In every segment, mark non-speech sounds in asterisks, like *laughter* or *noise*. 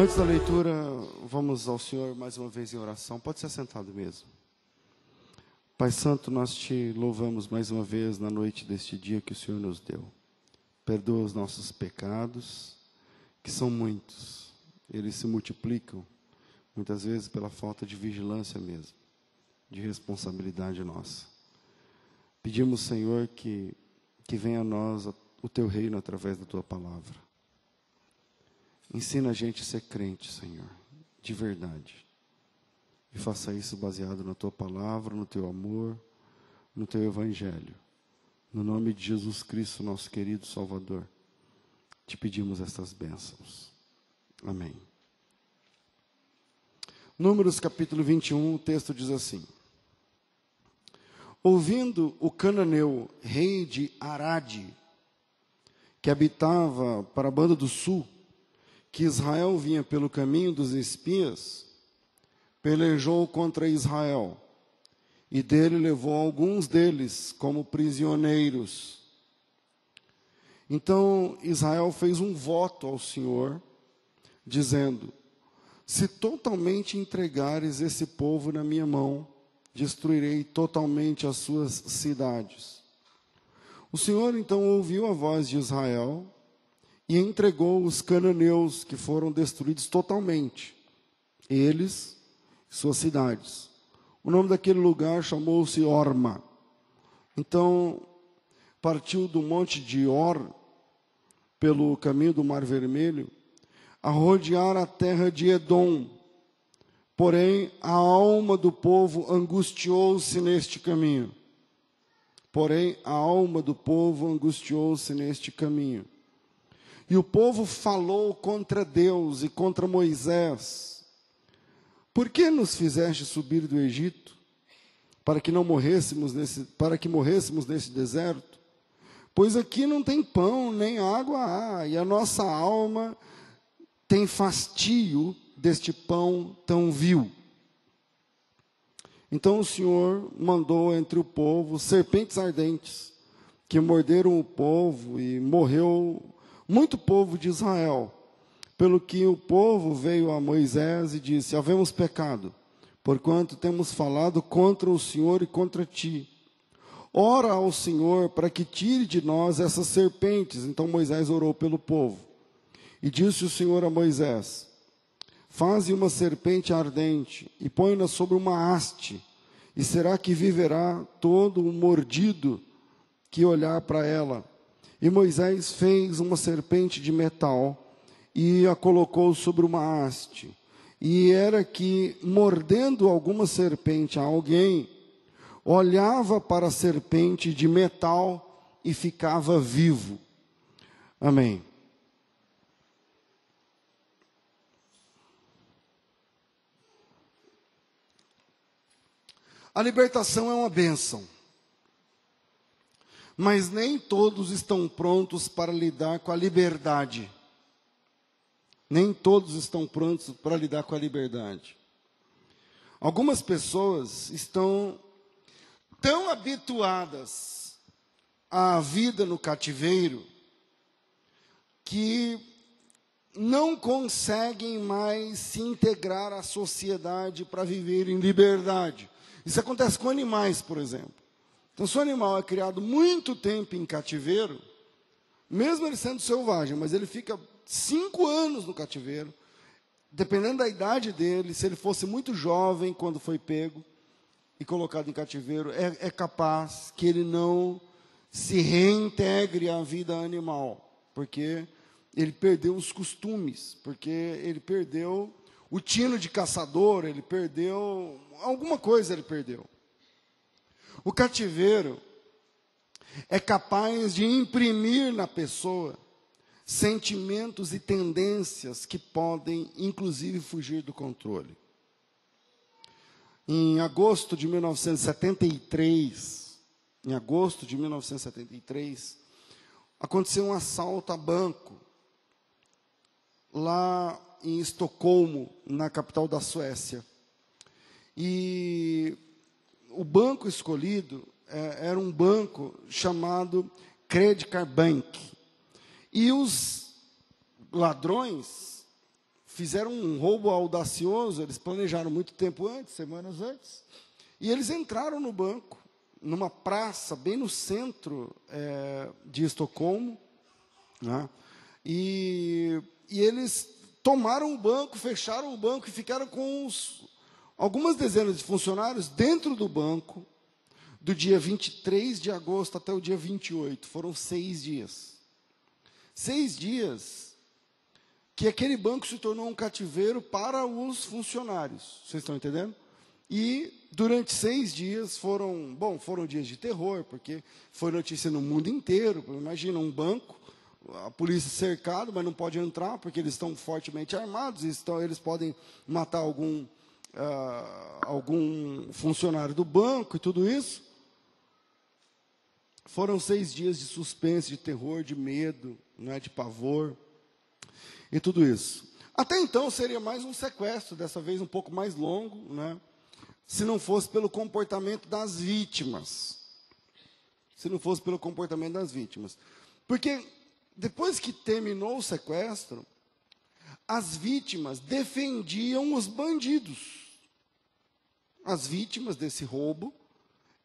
Antes da leitura, vamos ao Senhor mais uma vez em oração. Pode ser sentado mesmo. Pai Santo, nós te louvamos mais uma vez na noite deste dia que o Senhor nos deu. Perdoa os nossos pecados, que são muitos. Eles se multiplicam, muitas vezes pela falta de vigilância mesmo, de responsabilidade nossa. Pedimos, Senhor, que, que venha a nós o teu reino através da tua palavra. Ensina a gente a ser crente, Senhor, de verdade. E faça isso baseado na tua palavra, no teu amor, no teu evangelho. No nome de Jesus Cristo, nosso querido Salvador, te pedimos estas bênçãos. Amém. Números capítulo 21, o texto diz assim: Ouvindo o cananeu, rei de Arade, que habitava para a banda do sul, que Israel vinha pelo caminho dos espias, pelejou contra Israel e dele levou alguns deles como prisioneiros. Então Israel fez um voto ao Senhor, dizendo: Se totalmente entregares esse povo na minha mão, destruirei totalmente as suas cidades. O Senhor então ouviu a voz de Israel e entregou os cananeus que foram destruídos totalmente, eles e suas cidades. O nome daquele lugar chamou-se Orma. Então, partiu do monte de Or, pelo caminho do Mar Vermelho, a rodear a terra de Edom. Porém, a alma do povo angustiou-se neste caminho. Porém, a alma do povo angustiou-se neste caminho. E o povo falou contra Deus e contra Moisés: Por que nos fizeste subir do Egito para que não morrêssemos nesse, para que morrêssemos nesse deserto? Pois aqui não tem pão nem água há, e a nossa alma tem fastio deste pão tão vil. Então o Senhor mandou entre o povo serpentes ardentes que morderam o povo e morreu muito povo de Israel. Pelo que o povo veio a Moisés e disse: Havemos pecado, porquanto temos falado contra o Senhor e contra ti. Ora ao Senhor para que tire de nós essas serpentes. Então Moisés orou pelo povo. E disse o Senhor a Moisés: Faze uma serpente ardente e põe-na sobre uma haste, e será que viverá todo o mordido que olhar para ela. E Moisés fez uma serpente de metal e a colocou sobre uma haste. E era que, mordendo alguma serpente a alguém, olhava para a serpente de metal e ficava vivo. Amém. A libertação é uma bênção mas nem todos estão prontos para lidar com a liberdade. Nem todos estão prontos para lidar com a liberdade. Algumas pessoas estão tão habituadas à vida no cativeiro que não conseguem mais se integrar à sociedade para viver em liberdade. Isso acontece com animais, por exemplo. Então, se o animal é criado muito tempo em cativeiro, mesmo ele sendo selvagem, mas ele fica cinco anos no cativeiro, dependendo da idade dele, se ele fosse muito jovem quando foi pego e colocado em cativeiro, é, é capaz que ele não se reintegre à vida animal, porque ele perdeu os costumes, porque ele perdeu o tino de caçador, ele perdeu alguma coisa ele perdeu. O cativeiro é capaz de imprimir na pessoa sentimentos e tendências que podem, inclusive, fugir do controle. Em agosto de 1973, em agosto de 1973, aconteceu um assalto a banco lá em Estocolmo, na capital da Suécia. E o banco escolhido é, era um banco chamado Credit Card Bank. E os ladrões fizeram um roubo audacioso, eles planejaram muito tempo antes, semanas antes, e eles entraram no banco, numa praça bem no centro é, de Estocolmo, né? e, e eles tomaram o banco, fecharam o banco e ficaram com os, algumas dezenas de funcionários dentro do banco, do dia 23 de agosto até o dia 28. Foram seis dias. Seis dias que aquele banco se tornou um cativeiro para os funcionários. Vocês estão entendendo? E durante seis dias foram, bom, foram dias de terror, porque foi notícia no mundo inteiro. Imagina um banco, a polícia cercado, mas não pode entrar porque eles estão fortemente armados, estão, eles podem matar algum, uh, algum funcionário do banco e tudo isso. Foram seis dias de suspense, de terror, de medo, né, de pavor e tudo isso. Até então seria mais um sequestro, dessa vez um pouco mais longo, né, se não fosse pelo comportamento das vítimas. Se não fosse pelo comportamento das vítimas. Porque depois que terminou o sequestro, as vítimas defendiam os bandidos. As vítimas desse roubo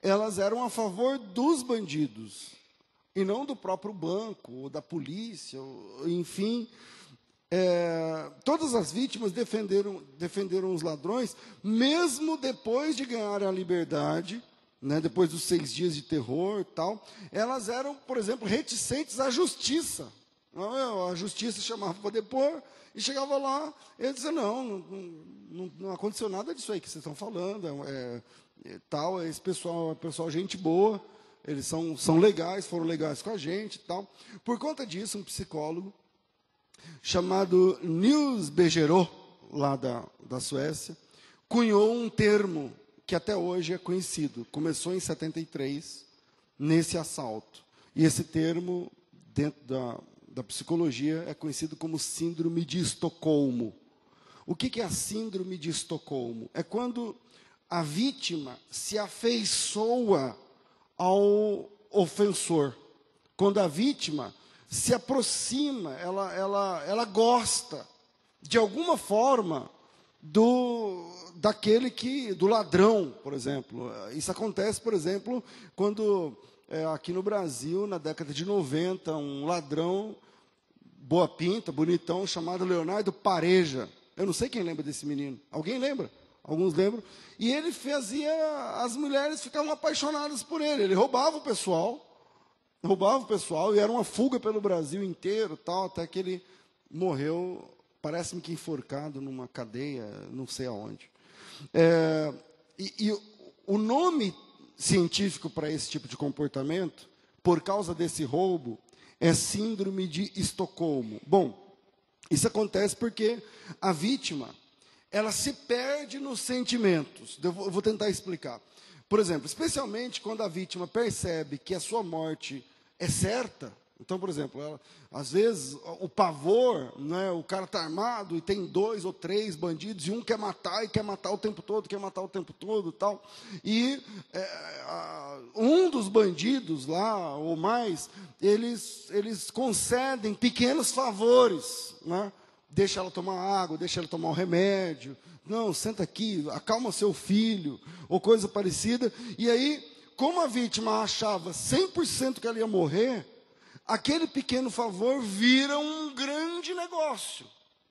elas eram a favor dos bandidos e não do próprio banco, ou da polícia, ou, enfim. É, todas as vítimas defenderam, defenderam os ladrões, mesmo depois de ganhar a liberdade, né, depois dos seis dias de terror tal, elas eram, por exemplo, reticentes à justiça. A justiça chamava para depor e chegava lá, ele dizia, não, não, não, não aconteceu nada disso aí que vocês estão falando, é, tal, esse pessoal é pessoal gente boa, eles são, são legais, foram legais com a gente tal. Por conta disso, um psicólogo chamado Nils Bejerot, lá da, da Suécia, cunhou um termo que até hoje é conhecido. Começou em 73, nesse assalto. E esse termo, dentro da, da psicologia, é conhecido como Síndrome de Estocolmo. O que, que é a Síndrome de Estocolmo? É quando a vítima se afeiçoa ao ofensor. Quando a vítima se aproxima, ela, ela, ela gosta, de alguma forma, do daquele que do ladrão, por exemplo. Isso acontece, por exemplo, quando é, aqui no Brasil, na década de 90, um ladrão boa pinta, bonitão, chamado Leonardo Pareja. Eu não sei quem lembra desse menino. Alguém lembra? alguns lembram, e ele fazia, as mulheres ficavam apaixonadas por ele, ele roubava o pessoal, roubava o pessoal, e era uma fuga pelo Brasil inteiro, tal, até que ele morreu, parece-me que enforcado numa cadeia, não sei aonde. É, e, e o nome científico para esse tipo de comportamento, por causa desse roubo, é síndrome de Estocolmo. Bom, isso acontece porque a vítima ela se perde nos sentimentos. Eu vou tentar explicar. Por exemplo, especialmente quando a vítima percebe que a sua morte é certa. Então, por exemplo, ela, às vezes o pavor, né, o cara está armado e tem dois ou três bandidos e um quer matar e quer matar o tempo todo, quer matar o tempo todo, tal. E é, a, um dos bandidos lá ou mais, eles eles concedem pequenos favores, né? deixa ela tomar água, deixa ela tomar um remédio. Não, senta aqui, acalma seu filho, ou coisa parecida. E aí, como a vítima achava 100% que ela ia morrer, aquele pequeno favor vira um grande negócio.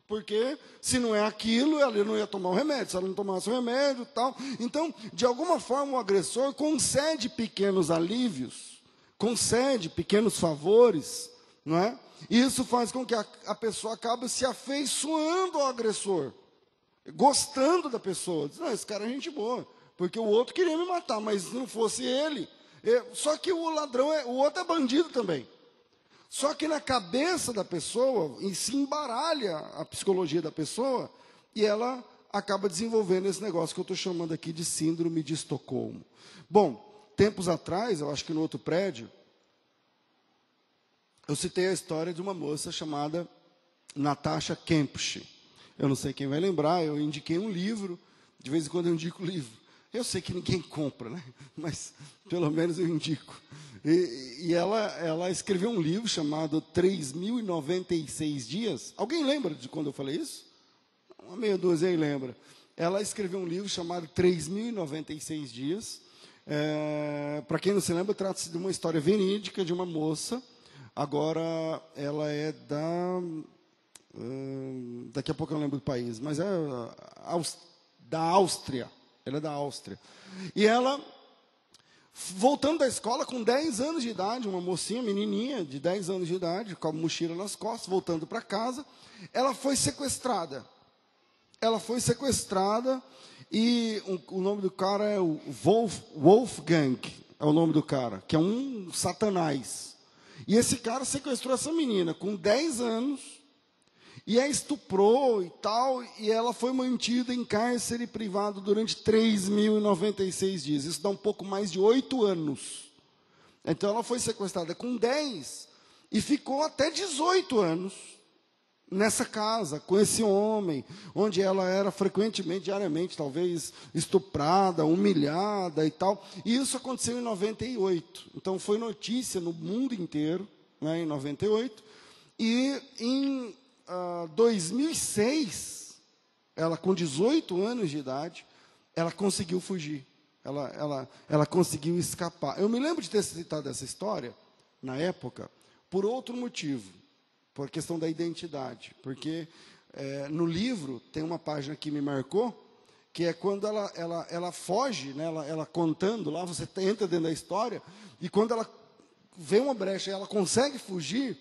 Porque se não é aquilo, ela não ia tomar o remédio, se ela não tomasse o remédio tal. Então, de alguma forma, o agressor concede pequenos alívios, concede pequenos favores, não é? Isso faz com que a, a pessoa acabe se afeiçoando ao agressor, gostando da pessoa. Diz, não, esse cara é gente boa, porque o outro queria me matar, mas se não fosse ele. só que o ladrão, é, o outro é bandido também. Só que na cabeça da pessoa, e se embaralha a psicologia da pessoa, e ela acaba desenvolvendo esse negócio que eu estou chamando aqui de síndrome de Estocolmo. Bom, tempos atrás, eu acho que no outro prédio, eu citei a história de uma moça chamada Natasha Kempsch. Eu não sei quem vai lembrar, eu indiquei um livro, de vez em quando eu indico *laughs* livro. Eu sei que ninguém compra, né? *laughs* mas pelo menos eu indico. E, e ela, ela escreveu um livro chamado 3.096 Dias. Alguém lembra de quando eu falei isso? uma meia dúzia aí lembra. Ela escreveu um livro chamado 3.096 Dias. É, Para quem não se lembra, trata-se de uma história verídica de uma moça. Agora, ela é da. hum, daqui a pouco eu não lembro do país, mas é da Áustria. Ela é da Áustria. E ela Voltando da escola com 10 anos de idade, uma mocinha, menininha de 10 anos de idade, com a mochila nas costas, voltando para casa, ela foi sequestrada. Ela foi sequestrada e o, o nome do cara é Wolf, Wolfgang, é o nome do cara, que é um satanás. E esse cara sequestrou essa menina com 10 anos e a estuprou e tal, e ela foi mantida em cárcere privado durante 3.096 dias. Isso dá um pouco mais de oito anos. Então ela foi sequestrada com 10 e ficou até 18 anos nessa casa, com esse homem, onde ela era frequentemente, diariamente, talvez estuprada, humilhada e tal. E isso aconteceu em 98. Então foi notícia no mundo inteiro, né, em 98. E em ah, 2006, ela com 18 anos de idade, ela conseguiu fugir. Ela, ela, ela conseguiu escapar. Eu me lembro de ter citado essa história, na época, por outro motivo, por questão da identidade. Porque eh, no livro tem uma página que me marcou, que é quando ela, ela, ela foge, né, ela, ela contando lá, você entra dentro da história, e quando ela vê uma brecha e ela consegue fugir,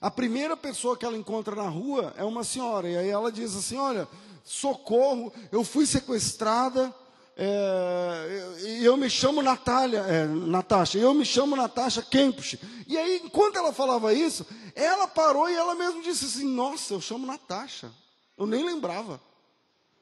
a primeira pessoa que ela encontra na rua é uma senhora, e aí ela diz assim: Olha, socorro, eu fui sequestrada, é, e eu me chamo Natália, é, Natasha, eu me chamo Natasha Kempsch. E aí, enquanto ela falava isso, ela parou e ela mesma disse assim: Nossa, eu chamo Natasha. Eu nem lembrava.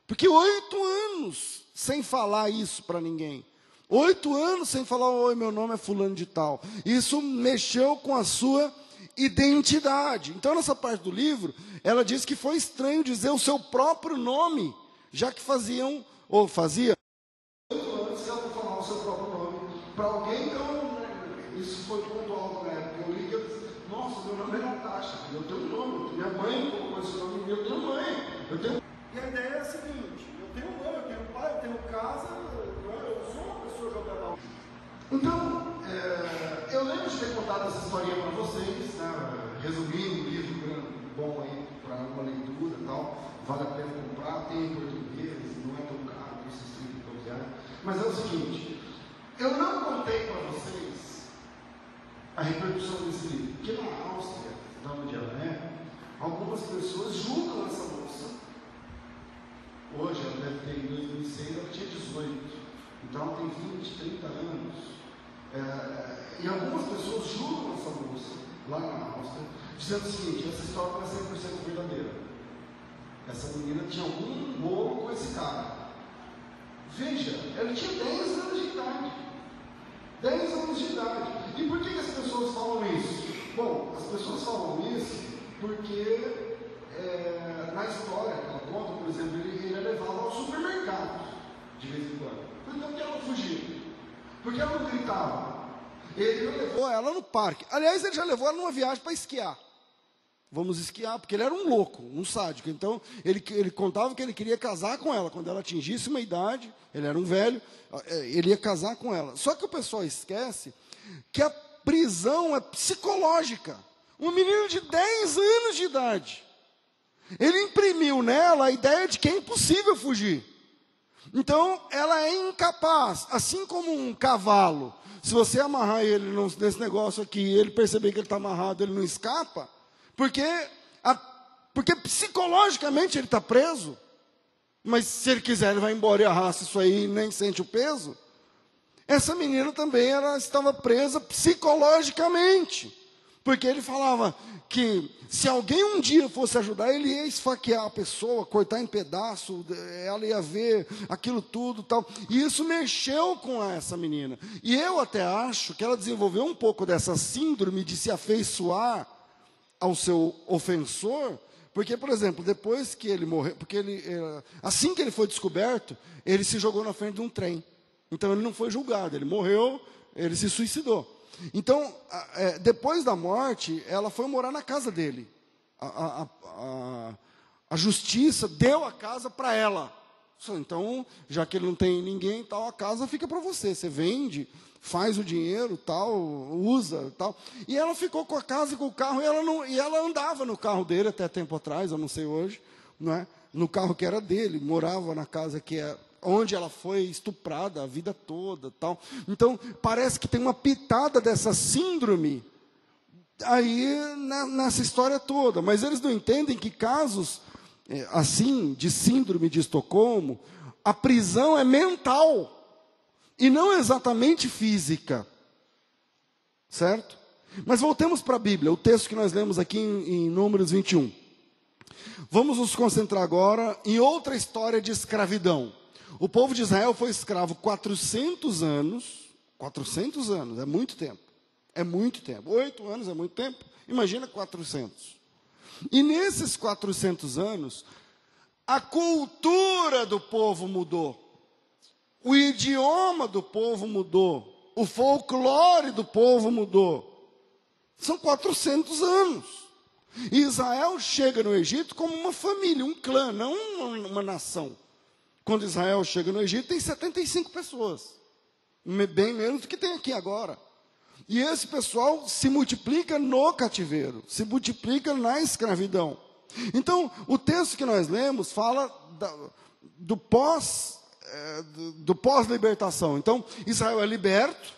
Porque oito anos sem falar isso para ninguém. Oito anos sem falar, oi, meu nome é fulano de tal. Isso mexeu com a sua identidade. Então, nessa parte do livro, ela diz que foi estranho dizer o seu próprio nome, já que faziam, ou fazia. Se ela não falar o seu próprio nome para alguém, então, isso foi pontual na época. Eu li que eu disse, nossa, meu nome é Natasha, eu tenho um nome, minha mãe colocou esse nome, eu tenho mãe, eu tenho. E a ideia é a seguinte: eu tenho mãe, eu tenho pai, eu tenho casa, eu sou uma pessoa jogada então, é, eu lembro de ter contado essa historinha para vocês, né, resumindo o livro grande, bom aí para uma leitura e tal, vale a pena comprar, tem em português, não é tão caro, custa 30 reais. Mas é o seguinte, eu não contei para vocês a repercussão desse livro, porque na Áustria, da onde ela é, algumas pessoas julgam essa moça. Hoje ela deve ter em 2006, ela tinha 18. Então ela tem 20, 30 anos. É, e algumas pessoas julgam essa moça, lá na Áustria, dizendo o seguinte: essa história não é 100% verdadeira. Essa menina tinha algum rolo com esse cara. Veja, ela tinha 10 anos de idade. 10 anos de idade. E por que, que as pessoas falam isso? Bom, as pessoas falam isso porque é, na história que ela conta, por exemplo, ele, ele é levado ao supermercado de vez em quando. Então, que ela fugia? Porque ela não gritava. Ele levou ela no parque. Aliás, ele já levou ela numa viagem para esquiar. Vamos esquiar, porque ele era um louco, um sádico. Então, ele, ele contava que ele queria casar com ela. Quando ela atingisse uma idade, ele era um velho, ele ia casar com ela. Só que o pessoal esquece que a prisão é psicológica. Um menino de 10 anos de idade. Ele imprimiu nela a ideia de que é impossível fugir. Então, ela é incapaz, assim como um cavalo. Se você amarrar ele nesse negócio aqui ele perceber que ele está amarrado, ele não escapa, porque, a, porque psicologicamente ele está preso. Mas se ele quiser, ele vai embora e arrasta isso aí e nem sente o peso. Essa menina também ela estava presa psicologicamente. Porque ele falava que se alguém um dia fosse ajudar, ele ia esfaquear a pessoa, cortar em pedaço, ela ia ver aquilo tudo tal. E isso mexeu com essa menina. E eu até acho que ela desenvolveu um pouco dessa síndrome de se afeiçoar ao seu ofensor, porque, por exemplo, depois que ele morreu, porque ele, assim que ele foi descoberto, ele se jogou na frente de um trem. Então ele não foi julgado, ele morreu, ele se suicidou. Então, é, depois da morte, ela foi morar na casa dele. A, a, a, A justiça deu a casa para ela. Então, já que ele não tem ninguém, tal, a casa fica para você. Você vende, faz o dinheiro, tal, usa, tal. E ela ficou com a casa e com o carro e ela não, e ela andava no carro dele até tempo atrás, eu não sei hoje, não é? No carro que era dele, morava na casa que é onde ela foi estuprada a vida toda, tal. Então, parece que tem uma pitada dessa síndrome aí nessa história toda, mas eles não entendem que casos é, assim de síndrome de Estocolmo, a prisão é mental e não exatamente física. Certo? Mas voltemos para a Bíblia, o texto que nós lemos aqui em, em Números 21. Vamos nos concentrar agora em outra história de escravidão. O povo de Israel foi escravo 400 anos. 400 anos, é muito tempo. É muito tempo. Oito anos é muito tempo. Imagina 400. E nesses 400 anos, a cultura do povo mudou. O idioma do povo mudou. O folclore do povo mudou. São 400 anos. E Israel chega no Egito como uma família, um clã, não uma, uma nação. Quando Israel chega no Egito, tem 75 pessoas. Bem menos do que tem aqui agora. E esse pessoal se multiplica no cativeiro, se multiplica na escravidão. Então, o texto que nós lemos fala da, do pós é, do pós-libertação. Então, Israel é liberto.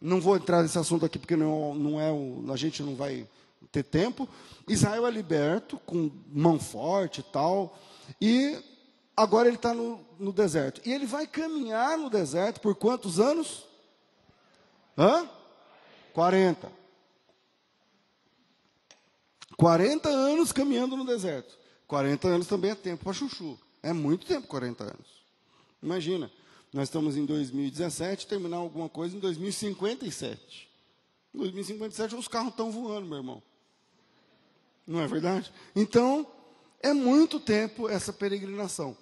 Não vou entrar nesse assunto aqui porque não, não é o, a gente não vai ter tempo. Israel é liberto com mão forte e tal. E agora ele está no, no deserto. E ele vai caminhar no deserto por quantos anos? Hã? 40. 40 anos caminhando no deserto. 40 anos também é tempo para chuchu. É muito tempo, 40 anos. Imagina, nós estamos em 2017, terminar alguma coisa em 2057. Em 2057 os carros estão voando, meu irmão. Não é verdade? Então, é muito tempo essa peregrinação.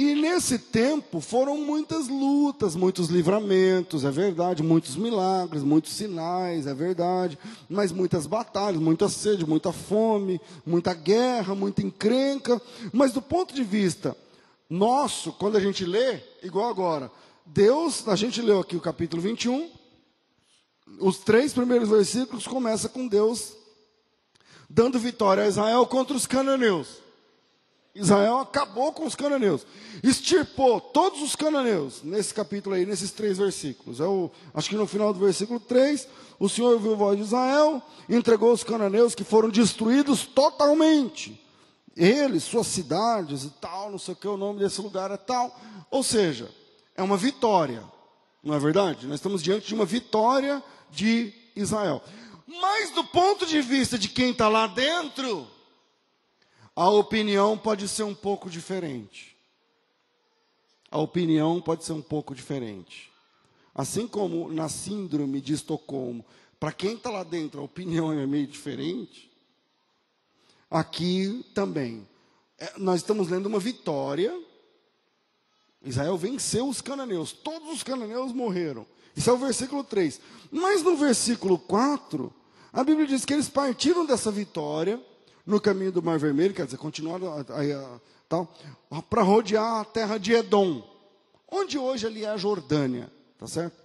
E nesse tempo foram muitas lutas, muitos livramentos, é verdade, muitos milagres, muitos sinais, é verdade, mas muitas batalhas, muita sede, muita fome, muita guerra, muita encrenca. Mas do ponto de vista nosso, quando a gente lê, igual agora, Deus, a gente leu aqui o capítulo 21, os três primeiros versículos começam com Deus dando vitória a Israel contra os cananeus. Israel acabou com os cananeus, extirpou todos os cananeus, nesse capítulo aí, nesses três versículos. É acho que no final do versículo 3, o Senhor ouviu a voz de Israel, entregou os cananeus que foram destruídos totalmente eles, suas cidades e tal, não sei o que, o nome desse lugar é tal. Ou seja, é uma vitória, não é verdade? Nós estamos diante de uma vitória de Israel. Mas do ponto de vista de quem está lá dentro, a opinião pode ser um pouco diferente. A opinião pode ser um pouco diferente. Assim como na síndrome de Estocolmo, para quem está lá dentro a opinião é meio diferente, aqui também. É, nós estamos lendo uma vitória. Israel venceu os cananeus. Todos os cananeus morreram. Isso é o versículo 3. Mas no versículo 4, a Bíblia diz que eles partiram dessa vitória no caminho do Mar Vermelho, quer dizer, continuaram para rodear a terra de Edom, onde hoje ali é a Jordânia, tá certo?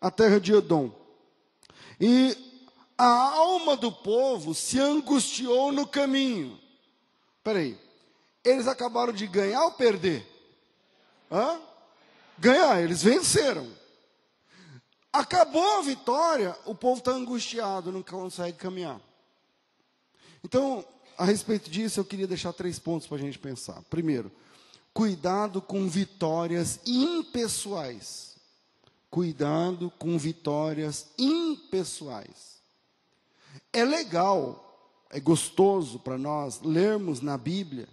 A terra de Edom. E a alma do povo se angustiou no caminho. Peraí, eles acabaram de ganhar ou perder? Hã? Ganhar, eles venceram. Acabou a vitória, o povo está angustiado, não consegue caminhar. Então, a respeito disso, eu queria deixar três pontos para a gente pensar. Primeiro, cuidado com vitórias impessoais. Cuidado com vitórias impessoais. É legal, é gostoso para nós lermos na Bíblia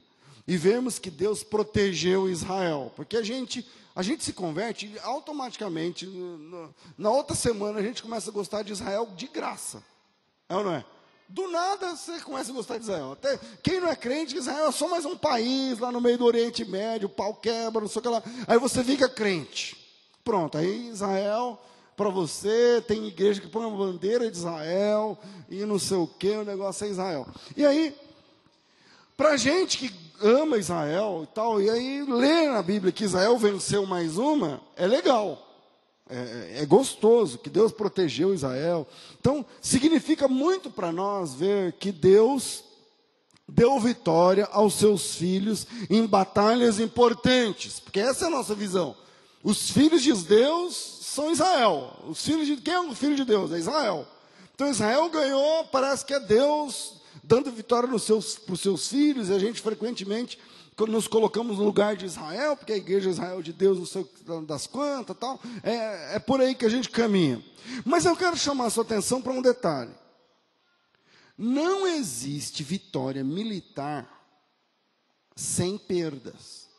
e vermos que Deus protegeu Israel, porque a gente a gente se converte automaticamente na outra semana a gente começa a gostar de Israel de graça, é ou não é? Do nada você começa a gostar de Israel. Até quem não é crente, Israel é só mais um país lá no meio do Oriente Médio, pau quebra, não sei o que lá. Aí você fica crente. Pronto, aí Israel para você, tem igreja que põe uma bandeira de Israel e não sei o que, o negócio é Israel. E aí, para gente que ama Israel e tal, e aí lê na Bíblia que Israel venceu mais uma, é legal. É, é gostoso que Deus protegeu Israel. Então, significa muito para nós ver que Deus deu vitória aos seus filhos em batalhas importantes, porque essa é a nossa visão. Os filhos de Deus são Israel. Os filhos de quem é o filho de Deus? É Israel. Então Israel ganhou, parece que é Deus dando vitória para os seus, seus filhos, e a gente frequentemente nos colocamos no lugar de Israel, porque a igreja é Israel de Deus, não sei das quantas, tal. É, é por aí que a gente caminha. Mas eu quero chamar a sua atenção para um detalhe. Não existe vitória militar sem perdas.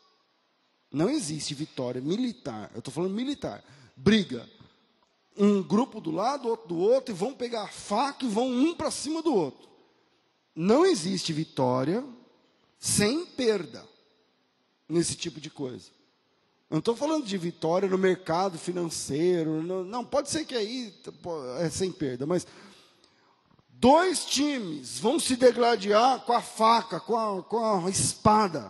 Não existe vitória militar. Eu estou falando militar. Briga. Um grupo do lado, outro do outro, e vão pegar a faca e vão um para cima do outro. Não existe vitória sem perda nesse tipo de coisa. Eu não estou falando de vitória no mercado financeiro. No, não, pode ser que aí é sem perda, mas dois times vão se degladiar com a faca, com a, com a espada.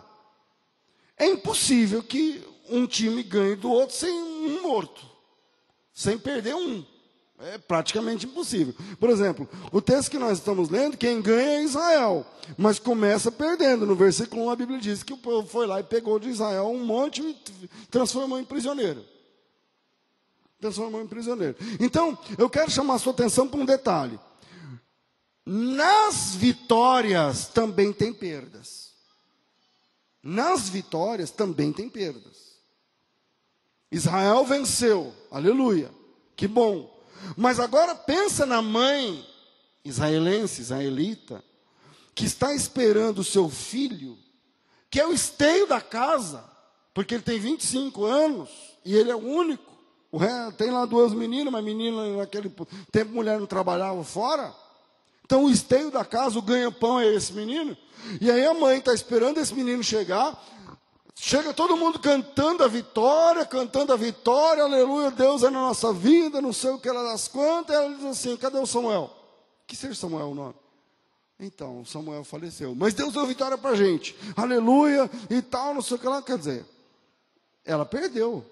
É impossível que um time ganhe do outro sem um morto, sem perder um. É praticamente impossível. Por exemplo, o texto que nós estamos lendo, quem ganha é Israel, mas começa perdendo. No versículo 1 a Bíblia diz que o povo foi lá e pegou de Israel um monte e transformou em prisioneiro. Transformou em prisioneiro. Então, eu quero chamar a sua atenção para um detalhe. Nas vitórias também tem perdas. Nas vitórias também tem perdas. Israel venceu, aleluia, que bom. Mas agora pensa na mãe israelense, israelita, que está esperando o seu filho, que é o esteio da casa, porque ele tem 25 anos e ele é o único. O ré, tem lá duas meninas, mas menina naquele tempo mulher não trabalhava fora. Então o esteio da casa, o ganha-pão é esse menino. E aí a mãe está esperando esse menino chegar Chega todo mundo cantando a vitória, cantando a vitória, aleluia, Deus é na nossa vida, não sei o que ela das quantas. Ela diz assim: cadê o Samuel? Que seja Samuel o nome? Então, Samuel faleceu. Mas Deus deu vitória para gente, aleluia e tal, não sei o que ela quer dizer. Ela perdeu,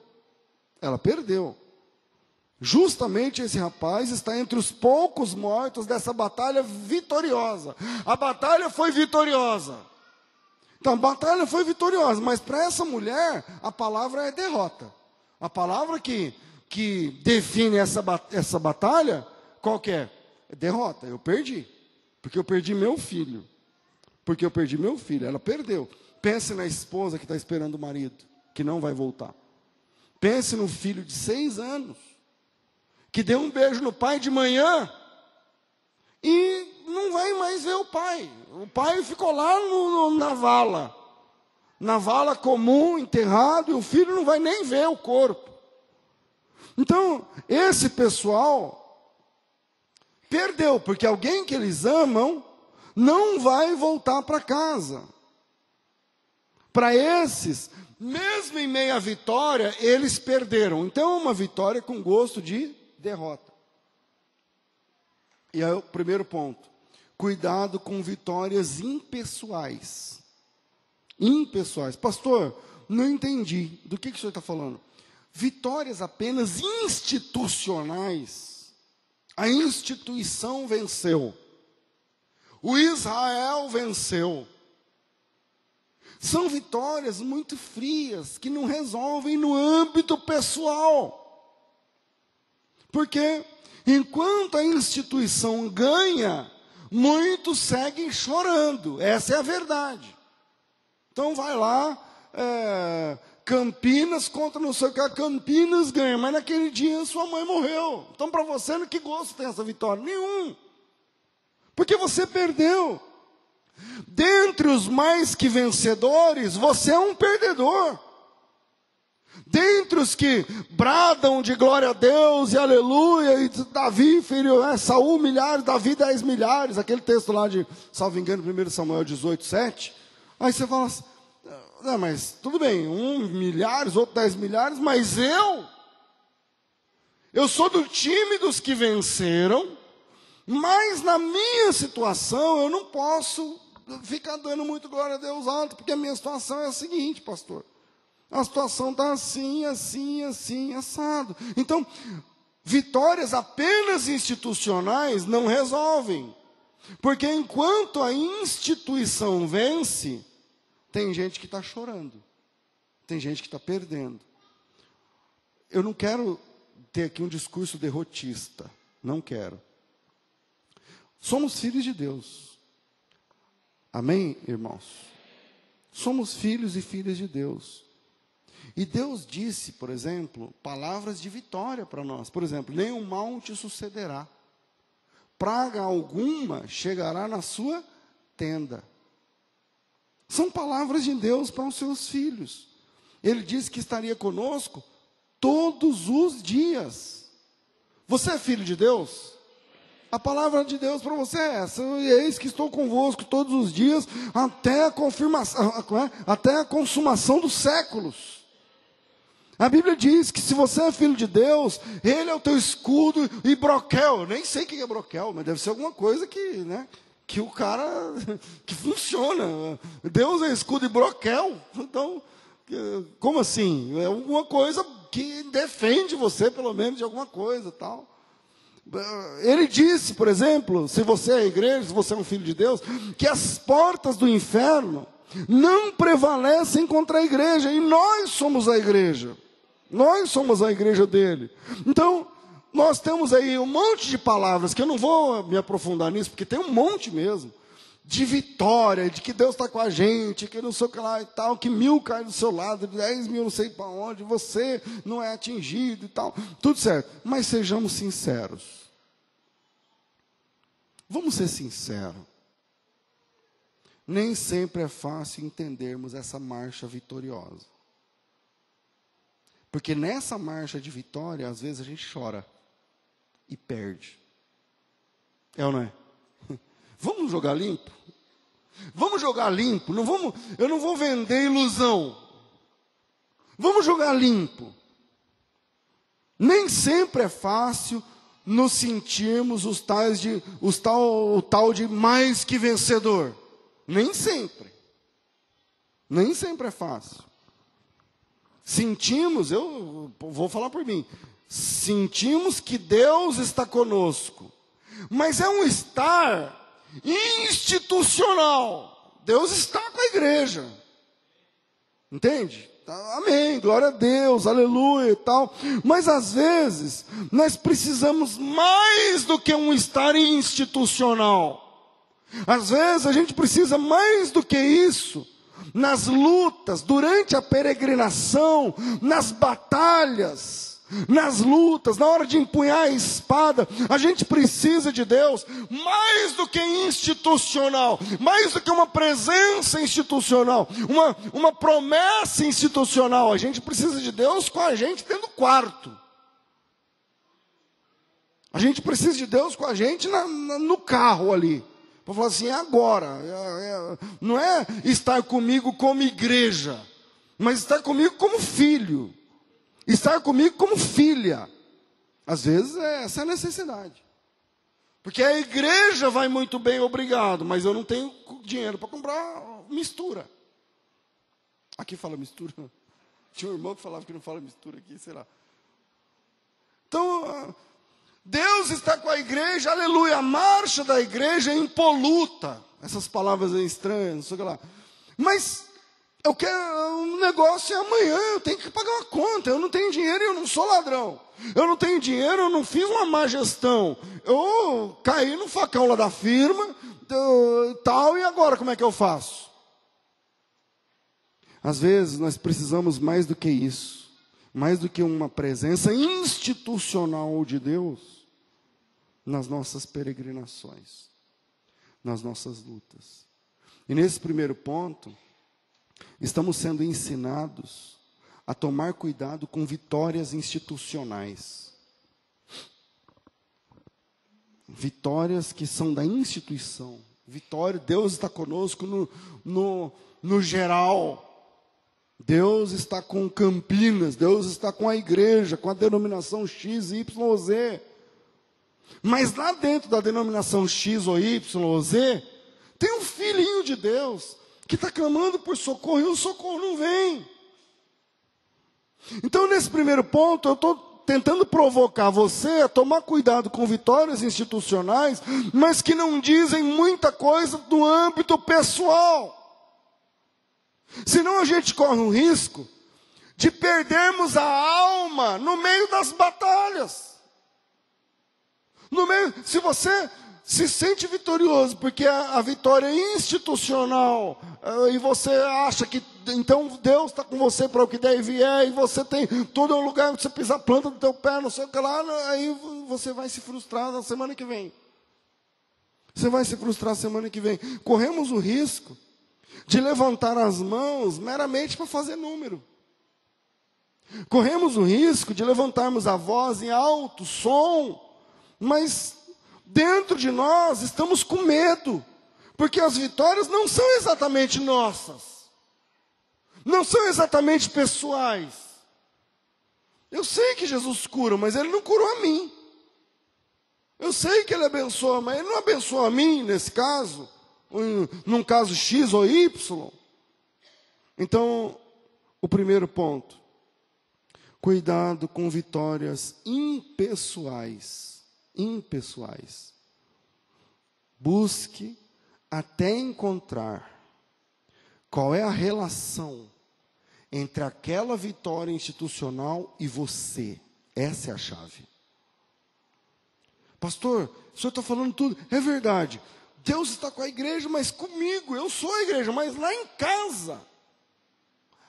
ela perdeu. Justamente esse rapaz está entre os poucos mortos dessa batalha vitoriosa. A batalha foi vitoriosa. Então a batalha foi vitoriosa, mas para essa mulher a palavra é derrota. A palavra que, que define essa, essa batalha, qual que é? é? Derrota, eu perdi. Porque eu perdi meu filho. Porque eu perdi meu filho, ela perdeu. Pense na esposa que está esperando o marido, que não vai voltar. Pense no filho de seis anos, que deu um beijo no pai de manhã e não vai mais ver o pai. O pai ficou lá no, no, na vala, na vala comum, enterrado, e o filho não vai nem ver o corpo. Então, esse pessoal perdeu, porque alguém que eles amam não vai voltar para casa. Para esses, mesmo em meia vitória, eles perderam. Então, é uma vitória com gosto de derrota. E é o primeiro ponto. Cuidado com vitórias impessoais. Impessoais. Pastor, não entendi. Do que, que o senhor está falando? Vitórias apenas institucionais. A instituição venceu. O Israel venceu. São vitórias muito frias, que não resolvem no âmbito pessoal. Por quê? Enquanto a instituição ganha, muitos seguem chorando. Essa é a verdade. Então vai lá, é, Campinas contra não sei o que, Campinas ganha, mas naquele dia sua mãe morreu. Então para você, que gosto tem essa vitória? Nenhum. Porque você perdeu. Dentre os mais que vencedores, você é um perdedor. Dentre os que bradam de glória a Deus e aleluia, e Davi feriu, é, Saul milhares, Davi dez milhares, aquele texto lá de, salvo engano, 1 Samuel 18, 7. Aí você fala assim, não, mas tudo bem, um milhares, outro dez milhares, mas eu, eu sou do time dos que venceram, mas na minha situação eu não posso ficar dando muito glória a Deus alto, porque a minha situação é a seguinte, pastor. A situação está assim, assim, assim, assado. Então, vitórias apenas institucionais não resolvem. Porque enquanto a instituição vence, tem gente que está chorando, tem gente que está perdendo. Eu não quero ter aqui um discurso derrotista, não quero. Somos filhos de Deus. Amém, irmãos? Somos filhos e filhas de Deus. E Deus disse, por exemplo, palavras de vitória para nós. Por exemplo, nenhum mal te sucederá. Praga alguma chegará na sua tenda. São palavras de Deus para os seus filhos. Ele disse que estaria conosco todos os dias. Você é filho de Deus? A palavra de Deus para você é essa. Eis que estou convosco todos os dias até a confirmação, é? até a consumação dos séculos. A Bíblia diz que se você é filho de Deus, Ele é o teu escudo e broquel. Nem sei o que é broquel, mas deve ser alguma coisa que, né, que o cara, *laughs* que funciona. Deus é escudo e broquel. Então, como assim? É alguma coisa que defende você, pelo menos, de alguma coisa tal. Ele disse, por exemplo, se você é igreja, se você é um filho de Deus, que as portas do inferno não prevalecem contra a igreja, e nós somos a igreja. Nós somos a igreja dele. Então, nós temos aí um monte de palavras, que eu não vou me aprofundar nisso, porque tem um monte mesmo, de vitória, de que Deus está com a gente, que não sei o que lá e tal, que mil cai do seu lado, dez mil não sei para onde, você não é atingido e tal. Tudo certo. Mas sejamos sinceros. Vamos ser sinceros. Nem sempre é fácil entendermos essa marcha vitoriosa. Porque nessa marcha de vitória, às vezes a gente chora e perde. É ou não é? *laughs* Vamos jogar limpo? Vamos jogar limpo, não vamos, eu não vou vender ilusão. Vamos jogar limpo. Nem sempre é fácil nos sentirmos os tais de os tal, o tal de mais que vencedor. Nem sempre. Nem sempre é fácil. Sentimos, eu vou falar por mim, sentimos que Deus está conosco, mas é um estar institucional. Deus está com a igreja, entende? Amém, glória a Deus, aleluia e tal. Mas às vezes nós precisamos mais do que um estar institucional. Às vezes a gente precisa mais do que isso nas lutas, durante a peregrinação, nas batalhas, nas lutas, na hora de empunhar a espada, a gente precisa de Deus mais do que institucional, mais do que uma presença institucional, uma, uma promessa institucional. A gente precisa de Deus com a gente dentro do quarto. A gente precisa de Deus com a gente na, na, no carro ali. Para falar assim, é agora. É, é, não é estar comigo como igreja, mas estar comigo como filho. Estar comigo como filha. Às vezes é essa é a necessidade. Porque a igreja vai muito bem, obrigado, mas eu não tenho dinheiro para comprar mistura. Aqui fala mistura. *laughs* Tinha um irmão que falava que não fala mistura aqui, sei lá. Então, Deus está com a igreja, aleluia. A marcha da igreja é impoluta. Essas palavras estranhas, não sei o que lá. Mas eu quero um negócio é amanhã, eu tenho que pagar uma conta. Eu não tenho dinheiro e eu não sou ladrão. Eu não tenho dinheiro, eu não fiz uma má gestão. Eu caí no facão lá da firma, tal, e agora como é que eu faço? Às vezes nós precisamos mais do que isso mais do que uma presença institucional de Deus nas nossas peregrinações, nas nossas lutas. E nesse primeiro ponto, estamos sendo ensinados a tomar cuidado com vitórias institucionais. Vitórias que são da instituição. Vitória, Deus está conosco no, no, no geral. Deus está com Campinas, Deus está com a igreja, com a denominação X, Y ou Z. Mas lá dentro da denominação X ou Y ou Z, Tem um filhinho de Deus que está clamando por socorro e o socorro não vem. Então, nesse primeiro ponto, eu estou tentando provocar você a tomar cuidado com vitórias institucionais, mas que não dizem muita coisa do âmbito pessoal. Senão a gente corre um risco de perdermos a alma no meio das batalhas. No meio, se você se sente vitorioso porque a, a vitória é institucional uh, e você acha que então Deus está com você para o que der e vier, e você tem todo um lugar onde você pisar planta do teu pé, não sei o que lá, aí você vai se frustrar na semana que vem. Você vai se frustrar semana que vem. Corremos o risco de levantar as mãos meramente para fazer número. Corremos o risco de levantarmos a voz em alto som, mas dentro de nós estamos com medo, porque as vitórias não são exatamente nossas, não são exatamente pessoais. Eu sei que Jesus cura, mas Ele não curou a mim. Eu sei que Ele abençoa, mas Ele não abençoa a mim nesse caso, num caso X ou Y. Então, o primeiro ponto, cuidado com vitórias impessoais impessoais. Busque até encontrar qual é a relação entre aquela vitória institucional e você. Essa é a chave. Pastor, o senhor está falando tudo. É verdade. Deus está com a igreja, mas comigo. Eu sou a igreja, mas lá em casa.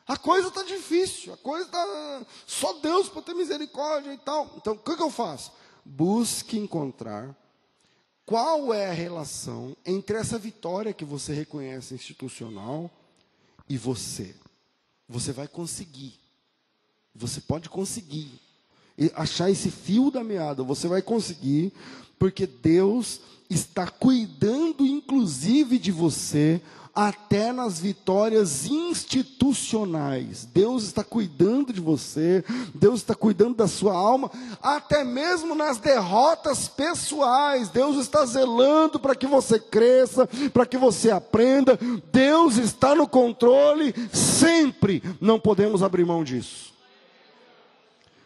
A coisa está difícil. A coisa está. Só Deus para ter misericórdia e tal. Então, o que, que eu faço? busque encontrar qual é a relação entre essa vitória que você reconhece institucional e você. Você vai conseguir. Você pode conseguir. E achar esse fio da meada, você vai conseguir, porque Deus está cuidando, inclusive, de você até nas vitórias institucionais. Deus está cuidando de você, Deus está cuidando da sua alma, até mesmo nas derrotas pessoais. Deus está zelando para que você cresça, para que você aprenda. Deus está no controle sempre. Não podemos abrir mão disso.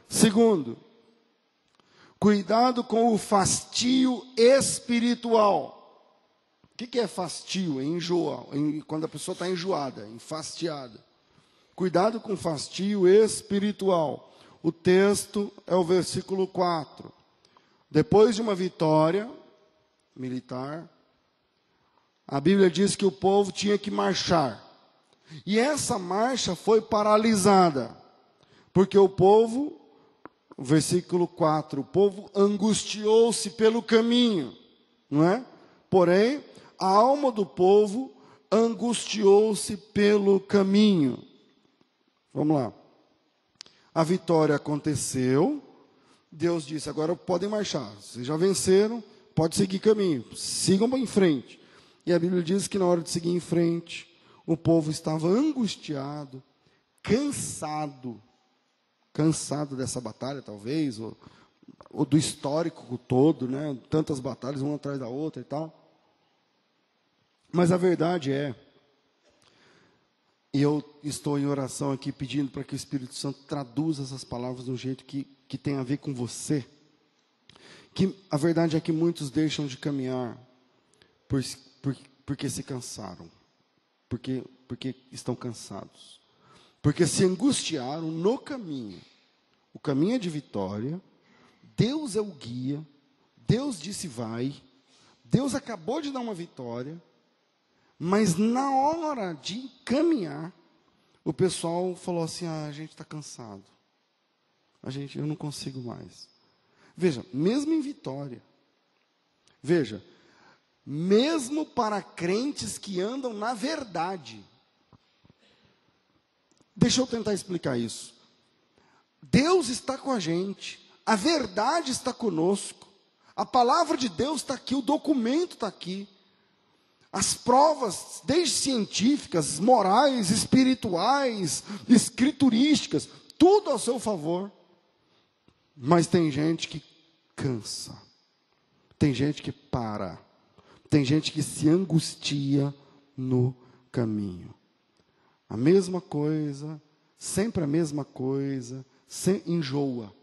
Segundo, cuidado com o fastio espiritual. O que, que é fastio? É enjoa, quando a pessoa está enjoada, enfastiada. Cuidado com fastio espiritual. O texto é o versículo 4. Depois de uma vitória militar, a Bíblia diz que o povo tinha que marchar. E essa marcha foi paralisada, porque o povo, versículo 4, o povo angustiou-se pelo caminho, não é? Porém, a alma do povo angustiou-se pelo caminho. Vamos lá. A vitória aconteceu. Deus disse: agora podem marchar. Vocês já venceram, pode seguir caminho. Sigam em frente. E a Bíblia diz que na hora de seguir em frente, o povo estava angustiado, cansado, cansado dessa batalha, talvez, ou, ou do histórico todo, né? Tantas batalhas, uma atrás da outra e tal. Mas a verdade é, e eu estou em oração aqui pedindo para que o Espírito Santo traduza essas palavras de um jeito que, que tem a ver com você. Que a verdade é que muitos deixam de caminhar por, por, porque se cansaram, porque, porque estão cansados, porque se angustiaram no caminho. O caminho é de vitória, Deus é o guia, Deus disse vai, Deus acabou de dar uma vitória, mas na hora de caminhar, o pessoal falou assim: ah, a gente está cansado. A gente, eu não consigo mais. Veja, mesmo em vitória. Veja, mesmo para crentes que andam na verdade. Deixa eu tentar explicar isso. Deus está com a gente, a verdade está conosco, a palavra de Deus está aqui, o documento está aqui. As provas, desde científicas, morais, espirituais, escriturísticas, tudo a seu favor. Mas tem gente que cansa, tem gente que para, Tem gente que se angustia no caminho. A mesma coisa, sempre a mesma coisa, sem, enjoa.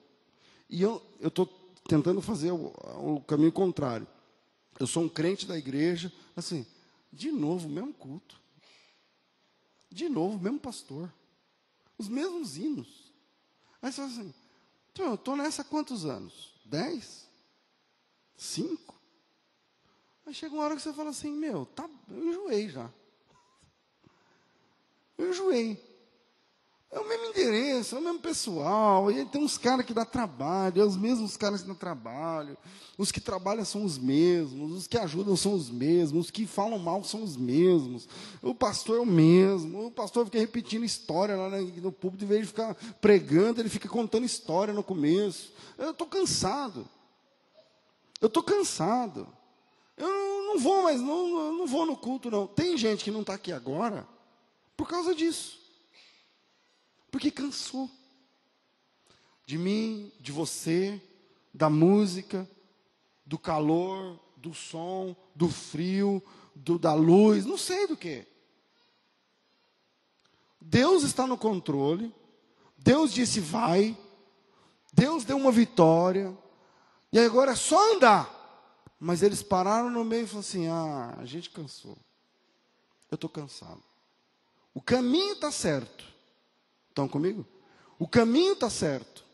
E eu estou tentando fazer o, o caminho contrário. Eu sou um crente da igreja, assim, de novo, mesmo culto. De novo, mesmo pastor. Os mesmos hinos. Aí você fala assim, eu estou nessa há quantos anos? Dez? Cinco? Aí chega uma hora que você fala assim, meu, tá, eu enjoei já. Eu enjoei. É o mesmo endereço, é o mesmo pessoal. E tem uns caras que dá trabalho, é os mesmos caras que dão trabalho. Os que trabalham são os mesmos, os que ajudam são os mesmos, os que falam mal são os mesmos. O pastor é o mesmo. O pastor fica repetindo história lá no púlpito, em vez de ficar pregando, ele fica contando história no começo. Eu estou cansado. Eu estou cansado. Eu não vou mais, não, não vou no culto, não. Tem gente que não está aqui agora por causa disso. Porque cansou. De mim, de você, da música, do calor, do som, do frio, do, da luz, não sei do que. Deus está no controle. Deus disse vai. Deus deu uma vitória. E agora é só andar. Mas eles pararam no meio e falaram assim: ah, a gente cansou. Eu estou cansado. O caminho está certo. Estão comigo? O caminho está certo.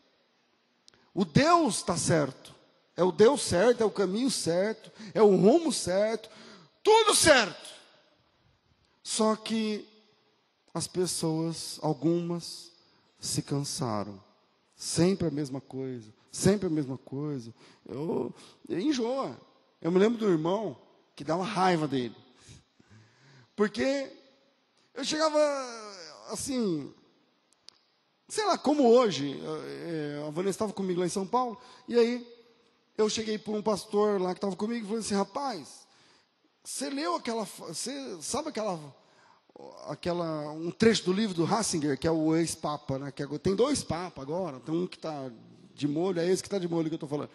O Deus está certo. É o Deus certo, é o caminho certo, é o rumo certo, tudo certo. Só que as pessoas, algumas, se cansaram. Sempre a mesma coisa, sempre a mesma coisa. Eu, eu enjoa. Eu me lembro do irmão que dava raiva dele. Porque eu chegava assim, sei lá, como hoje, é, a Vanessa estava comigo lá em São Paulo, e aí eu cheguei para um pastor lá que estava comigo e falei assim, rapaz, você leu aquela, você sabe aquela, aquela, um trecho do livro do Ratzinger, que é o ex-papa, né, que é, tem dois papas agora, tem um que está de molho, é esse que está de molho que eu estou falando.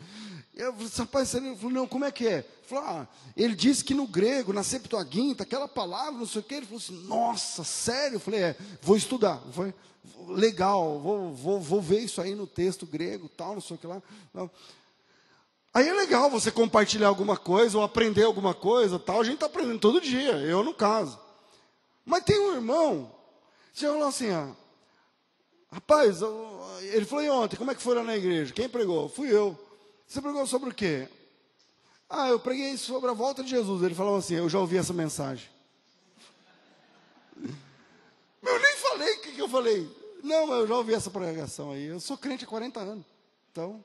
Eu falei, rapaz, você falou, não, como é que é? Ele ah, ele disse que no grego, na Septuaginta, aquela palavra, não sei o quê, ele falou assim, nossa, sério? Eu falei, é, vou estudar. Foi, legal, vou, vou, vou ver isso aí no texto grego, tal, não sei o que lá. Aí é legal você compartilhar alguma coisa ou aprender alguma coisa, tal. A gente está aprendendo todo dia, eu no caso. Mas tem um irmão, você falou assim, ó, rapaz, ele falou ontem, como é que foi lá na igreja? Quem pregou? Fui eu. Você pregou sobre o quê? Ah, eu preguei sobre a volta de Jesus. Ele falou assim, eu já ouvi essa mensagem. Eu nem falei o que, que eu falei. Não, eu já ouvi essa pregação aí. Eu sou crente há 40 anos. Então,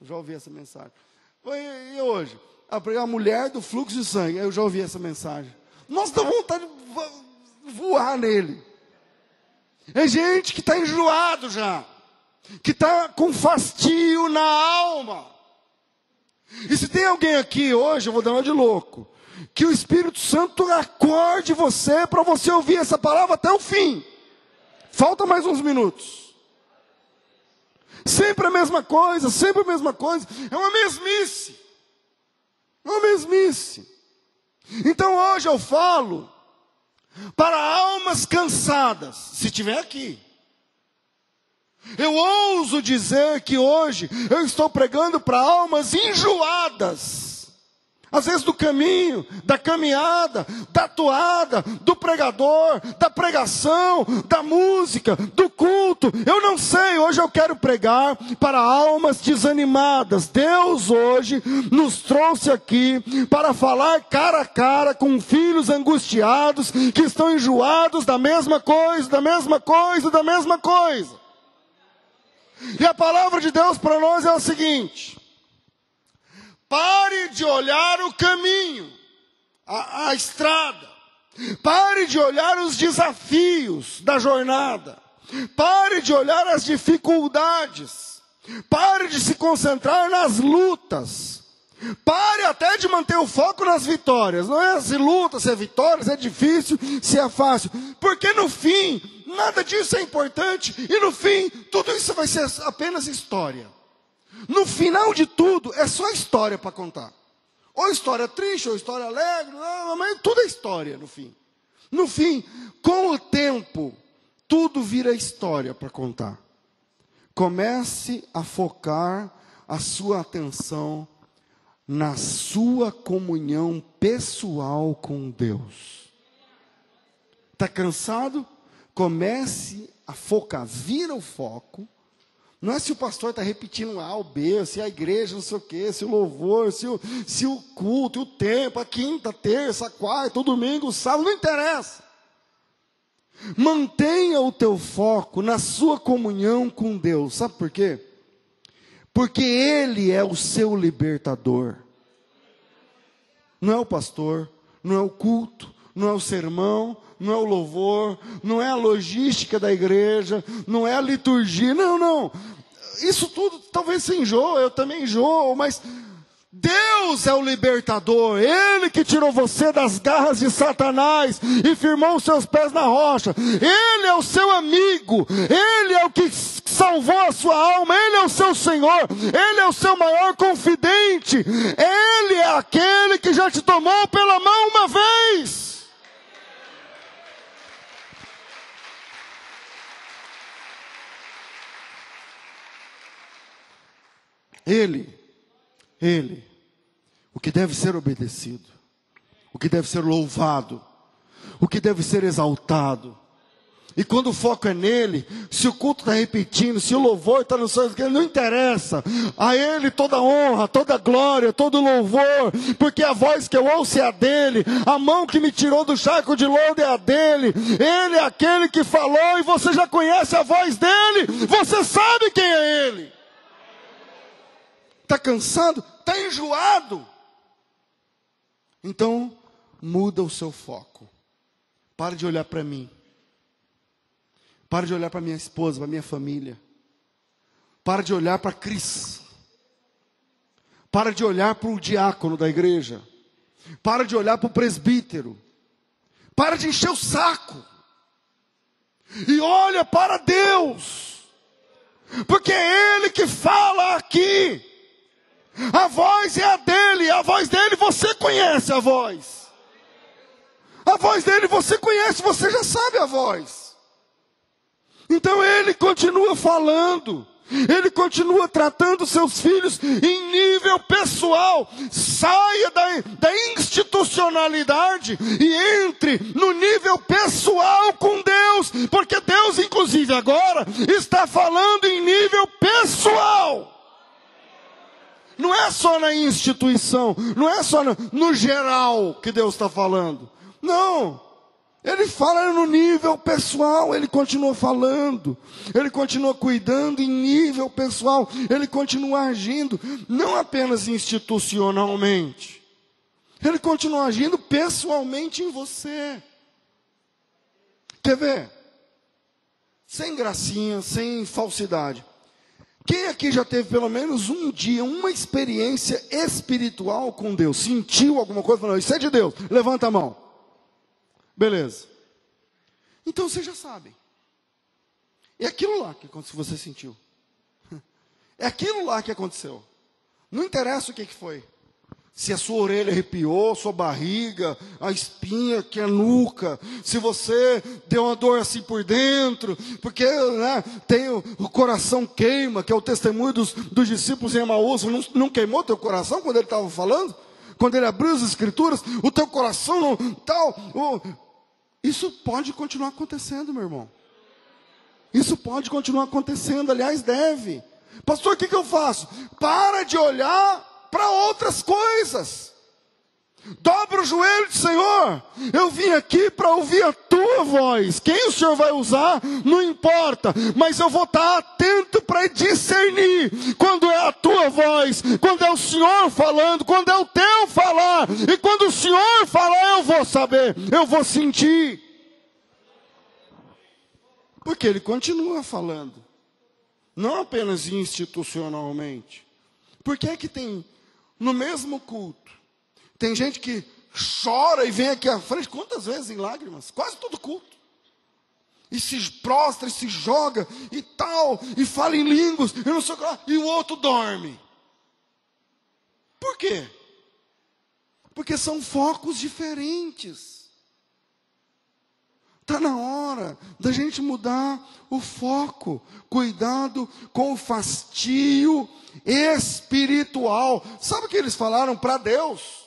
eu já ouvi essa mensagem. E, hoje? A mulher do fluxo de sangue. Eu já ouvi essa mensagem. Nossa, dá vontade de voar nele. É gente que está enjoado já. Que está com fastio na alma. E se tem alguém aqui hoje, eu vou dar uma de louco. Que o Espírito Santo acorde você para você ouvir essa palavra até o fim. Falta mais uns minutos. Sempre a mesma coisa, sempre a mesma coisa. É uma mesmice. É uma mesmice. Então hoje eu falo para almas cansadas, se tiver aqui. Eu ouso dizer que hoje eu estou pregando para almas enjoadas às vezes do caminho, da caminhada, da toada, do pregador, da pregação, da música, do culto. Eu não sei, hoje eu quero pregar para almas desanimadas. Deus hoje nos trouxe aqui para falar cara a cara com filhos angustiados que estão enjoados da mesma coisa, da mesma coisa, da mesma coisa. E a palavra de Deus para nós é o seguinte: Pare de olhar o caminho, a, a estrada. Pare de olhar os desafios da jornada. Pare de olhar as dificuldades. Pare de se concentrar nas lutas. Pare até de manter o foco nas vitórias. Não é se luta, se é vitória, se é difícil, se é fácil. Porque no fim, nada disso é importante. E no fim, tudo isso vai ser apenas história. No final de tudo, é só história para contar. Ou história triste, ou história alegre, mas tudo é história no fim. No fim, com o tempo, tudo vira história para contar. Comece a focar a sua atenção na sua comunhão pessoal com Deus. Está cansado? Comece a focar, vira o foco. Não é se o pastor está repetindo A ou B, se a igreja, não sei o quê, se o louvor, se o, se o culto, o tempo, a quinta, terça, quarta, o domingo, o sábado, não interessa. Mantenha o teu foco na sua comunhão com Deus. Sabe por quê? Porque Ele é o seu libertador. Não é o pastor, não é o culto, não é o sermão, não é o louvor, não é a logística da igreja, não é a liturgia, não, não. Isso tudo talvez se enjoe, eu também enjoo, mas Deus é o libertador, Ele que tirou você das garras de Satanás e firmou os seus pés na rocha. Ele é o seu amigo, Ele é o que salvou a sua alma, Ele é o seu Senhor, Ele é o seu maior confidente, Ele é aquele que já te tomou pela mão uma vez. Ele, Ele, o que deve ser obedecido, o que deve ser louvado, o que deve ser exaltado. E quando o foco é nele, se o culto está repetindo, se o louvor está no seu, não interessa. A ele toda honra, toda glória, todo louvor, porque a voz que eu ouço é a dele, a mão que me tirou do charco de lodo é a dele. Ele é aquele que falou e você já conhece a voz dele, você sabe quem é ele. Está cansado? Está enjoado? Então, muda o seu foco. Para de olhar para mim. Para de olhar para minha esposa, para minha família. Para de olhar para Cris. Para de olhar para o diácono da igreja. Para de olhar para o presbítero. Para de encher o saco. E olha para Deus. Porque é Ele que fala aqui. A voz é a dele, a voz dele você conhece a voz. A voz dele você conhece, você já sabe a voz. Então ele continua falando. Ele continua tratando seus filhos em nível pessoal. Saia da, da, institucionalidade e entre no nível pessoal com Deus, porque Deus, inclusive, agora está falando em nível pessoal. Não é só na instituição, não é só no, no geral que Deus está falando. Não. Ele fala no nível pessoal, ele continua falando, ele continua cuidando em nível pessoal, ele continua agindo, não apenas institucionalmente, ele continua agindo pessoalmente em você. Quer ver? Sem gracinha, sem falsidade. Quem aqui já teve pelo menos um dia, uma experiência espiritual com Deus? Sentiu alguma coisa? Falou, isso é de Deus. Levanta a mão. Beleza. Então você já sabe. É aquilo lá que você sentiu. *laughs* É aquilo lá que aconteceu. Não interessa o que foi se a sua orelha arrepiou, sua barriga, a espinha, que é a nuca, se você deu uma dor assim por dentro, porque né, tem o, o, coração queima, que é o testemunho dos, dos discípulos em Emaús, não, não queimou teu coração quando ele estava falando? Quando ele abriu as escrituras, o teu coração não, tal, o, isso pode continuar acontecendo, meu irmão. Isso pode continuar acontecendo, aliás, deve. Pastor, o que, que eu faço? Para de olhar para outras coisas. Dobra o joelho, Senhor. Eu vim aqui para ouvir a tua voz. Quem o Senhor vai usar, não importa. Mas eu vou estar atento para discernir quando é a tua voz, quando é o Senhor falando, quando é o teu falar. E quando o Senhor falar, eu vou saber, eu vou sentir. Porque ele continua falando, não apenas institucionalmente. Por que é que tem no mesmo culto. Tem gente que chora e vem aqui à frente, quantas vezes em lágrimas? Quase todo culto. E se prostra, e se joga, e tal, e fala em línguas, e não sei o que lá, e o outro dorme. Por quê? Porque são focos diferentes. Está na hora da gente mudar o foco. Cuidado com o fastio espiritual. Sabe o que eles falaram para Deus?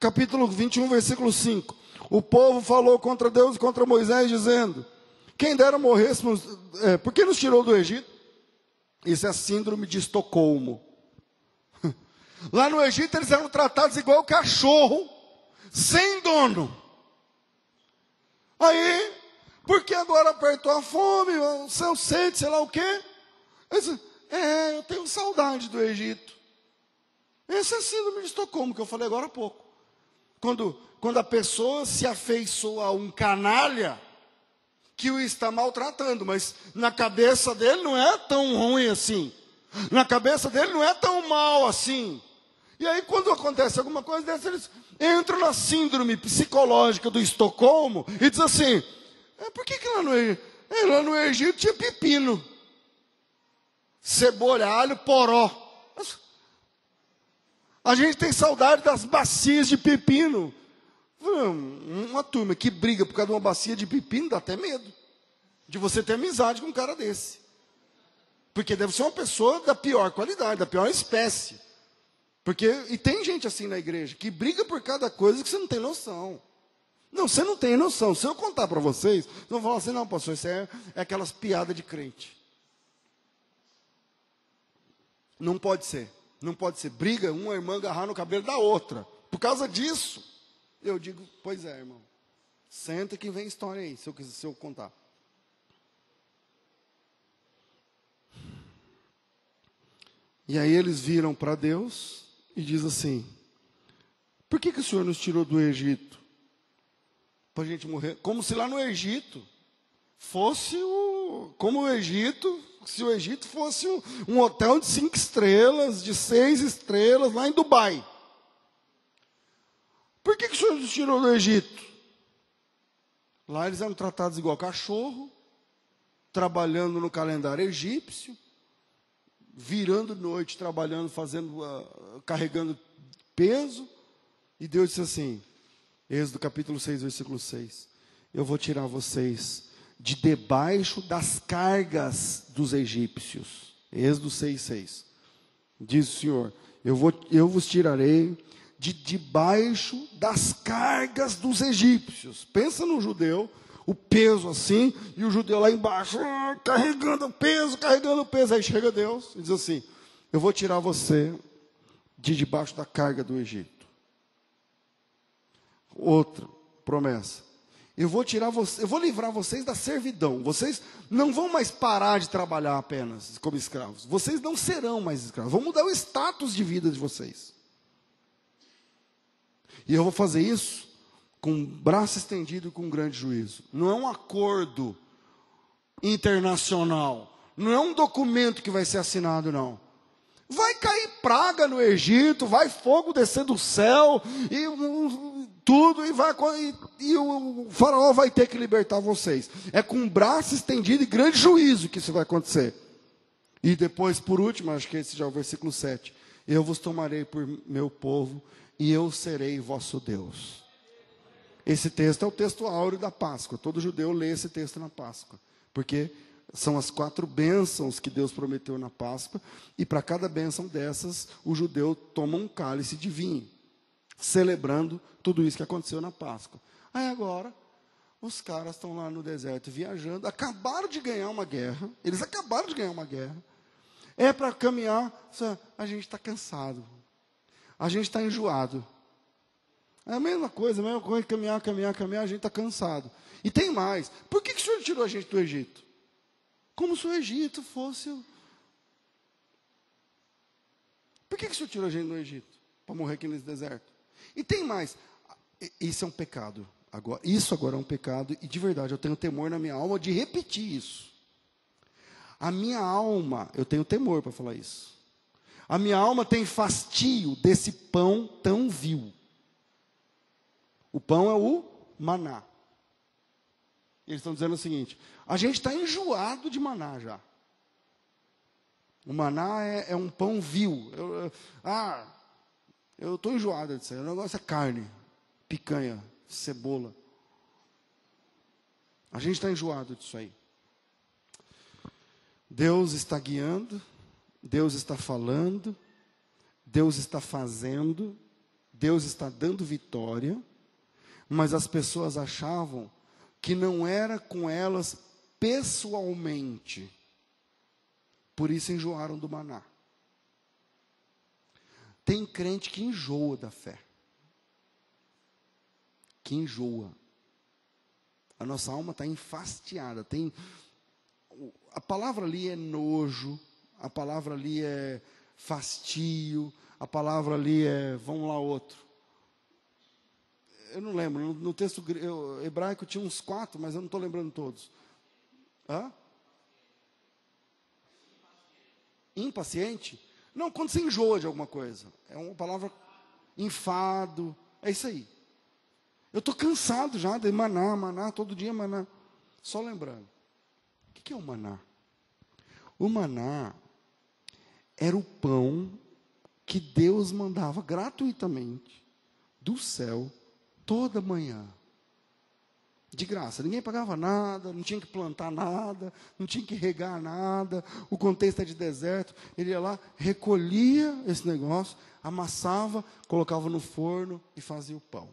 Capítulo 21, versículo 5. O povo falou contra Deus e contra Moisés, dizendo: Quem dera morrêssemos, é, por que nos tirou do Egito? Isso é a síndrome de Estocolmo. *laughs* Lá no Egito eles eram tratados igual cachorro, sem dono. Aí, porque agora apertou a fome, o seu sede, sei lá o quê? É, eu tenho saudade do Egito. Esse é a síndrome de Estocolmo que eu falei agora há pouco. Quando, quando a pessoa se afeiçoa a um canalha que o está maltratando, mas na cabeça dele não é tão ruim assim. Na cabeça dele não é tão mal assim. E aí, quando acontece alguma coisa dessa, eles entram na síndrome psicológica do Estocolmo e dizem assim: é, por que, que lá, no, é, lá no Egito tinha pepino? Cebola, alho, poró. A gente tem saudade das bacias de pepino. Uma turma que briga por causa de uma bacia de pepino dá até medo de você ter amizade com um cara desse. Porque deve ser uma pessoa da pior qualidade, da pior espécie. Porque, e tem gente assim na igreja, que briga por cada coisa que você não tem noção. Não, você não tem noção. Se eu contar para vocês, não vão falar assim, não, pastor, isso é, é aquelas piadas de crente. Não pode ser. Não pode ser. Briga uma irmã agarrar no cabelo da outra. Por causa disso. Eu digo, pois é, irmão. Senta que vem história aí, se eu, se eu contar. E aí eles viram para Deus e diz assim: Por que, que o Senhor nos tirou do Egito? Para a gente morrer. Como se lá no Egito fosse o. Como o Egito, se o Egito fosse um, um hotel de cinco estrelas, de seis estrelas, lá em Dubai. Por que, que o Senhor nos tirou do Egito? Lá eles eram tratados igual cachorro, trabalhando no calendário egípcio virando noite, trabalhando, fazendo, uh, carregando peso. E Deus disse assim, Êxodo capítulo 6, versículo 6. Eu vou tirar vocês de debaixo das cargas dos egípcios. Êxodo 6, 6. Diz o Senhor, eu, vou, eu vos tirarei de debaixo das cargas dos egípcios. Pensa no judeu o peso assim, e o judeu lá embaixo, ah, carregando o peso, carregando o peso. Aí chega Deus e diz assim: Eu vou tirar você de debaixo da carga do Egito. Outra promessa. Eu vou tirar você, eu vou livrar vocês da servidão. Vocês não vão mais parar de trabalhar apenas como escravos. Vocês não serão mais escravos. Vou mudar o status de vida de vocês. E eu vou fazer isso com braço estendido e com grande juízo. Não é um acordo internacional. Não é um documento que vai ser assinado, não. Vai cair praga no Egito, vai fogo descer do céu, e um, tudo, e, vai, e, e o faraó vai ter que libertar vocês. É com braço estendido e grande juízo que isso vai acontecer. E depois, por último, acho que esse já é o versículo 7. Eu vos tomarei por meu povo, e eu serei vosso Deus. Esse texto é o texto áureo da Páscoa. Todo judeu lê esse texto na Páscoa. Porque são as quatro bênçãos que Deus prometeu na Páscoa. E para cada bênção dessas, o judeu toma um cálice de vinho. Celebrando tudo isso que aconteceu na Páscoa. Aí agora, os caras estão lá no deserto viajando. Acabaram de ganhar uma guerra. Eles acabaram de ganhar uma guerra. É para caminhar. A gente está cansado. A gente está enjoado. É a mesma coisa, a mesma coisa, caminhar, caminhar, caminhar, a gente está cansado. E tem mais. Por que, que o Senhor tirou a gente do Egito? Como se o Egito fosse. Por que, que o Senhor tirou a gente do Egito? Para morrer aqui nesse deserto. E tem mais. Isso é um pecado. Agora, isso agora é um pecado, e de verdade eu tenho temor na minha alma de repetir isso. A minha alma, eu tenho temor para falar isso. A minha alma tem fastio desse pão tão vil. O pão é o maná. Eles estão dizendo o seguinte: a gente está enjoado de maná já. O maná é, é um pão vil. Eu, eu, ah, eu estou enjoado disso aí. O negócio é carne, picanha, cebola. A gente está enjoado disso aí. Deus está guiando, Deus está falando, Deus está fazendo, Deus está dando vitória, mas as pessoas achavam que não era com elas pessoalmente. Por isso enjoaram do maná. Tem crente que enjoa da fé. Que enjoa. A nossa alma está enfastiada. Tem a palavra ali é nojo, a palavra ali é fastio, a palavra ali é vamos lá outro. Eu não lembro, no, no texto eu, hebraico tinha uns quatro, mas eu não estou lembrando todos. Hã? Impaciente? Não, quando você enjoa de alguma coisa. É uma palavra enfado. É isso aí. Eu estou cansado já de maná, maná, todo dia maná. Só lembrando. O que é o maná? O maná era o pão que Deus mandava gratuitamente do céu toda manhã. De graça, ninguém pagava nada, não tinha que plantar nada, não tinha que regar nada, o contexto é de deserto. Ele ia lá, recolhia esse negócio, amassava, colocava no forno e fazia o pão.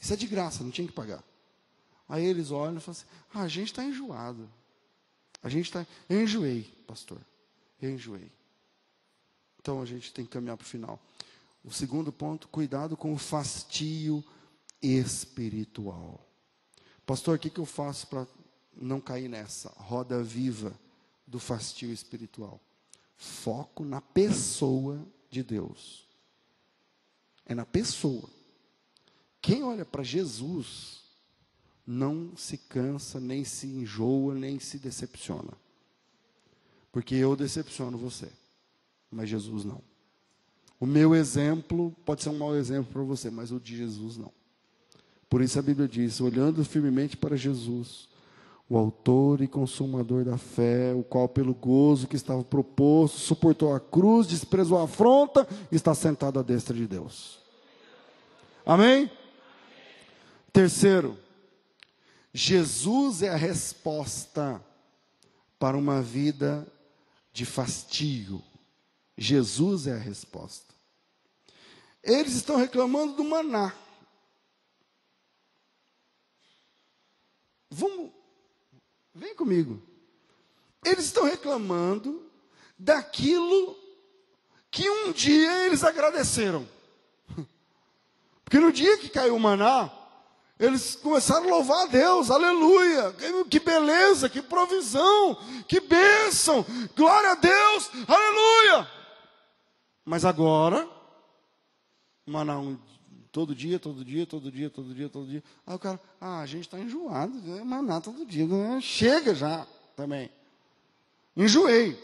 Isso é de graça, não tinha que pagar. Aí eles olham e falam assim: ah, a gente está enjoado. A gente está. Eu enjoei, pastor. Eu enjoei. Então a gente tem que caminhar para o final. O segundo ponto, cuidado com o fastio espiritual. Pastor, o que, que eu faço para não cair nessa roda viva do fastio espiritual? Foco na pessoa de Deus. É na pessoa. Quem olha para Jesus não se cansa, nem se enjoa, nem se decepciona. Porque eu decepciono você, mas Jesus não. O meu exemplo pode ser um mau exemplo para você, mas o de Jesus não. Por isso a Bíblia diz: olhando firmemente para Jesus, o autor e consumador da fé, o qual, pelo gozo que estava proposto, suportou a cruz, desprezou a afronta está sentado à destra de Deus. Amém? Terceiro, Jesus é a resposta para uma vida de fastio. Jesus é a resposta. Eles estão reclamando do maná. Vamos, vem comigo. Eles estão reclamando daquilo que um dia eles agradeceram. *laughs* Porque no dia que caiu o maná, eles começaram a louvar a Deus, aleluia, que beleza, que provisão, que bênção, glória a Deus, aleluia. Mas agora, maná um, todo dia, todo dia, todo dia, todo dia, todo dia. Aí o cara, ah, a gente está enjoado, né, maná todo dia, né, chega já também. Enjoei.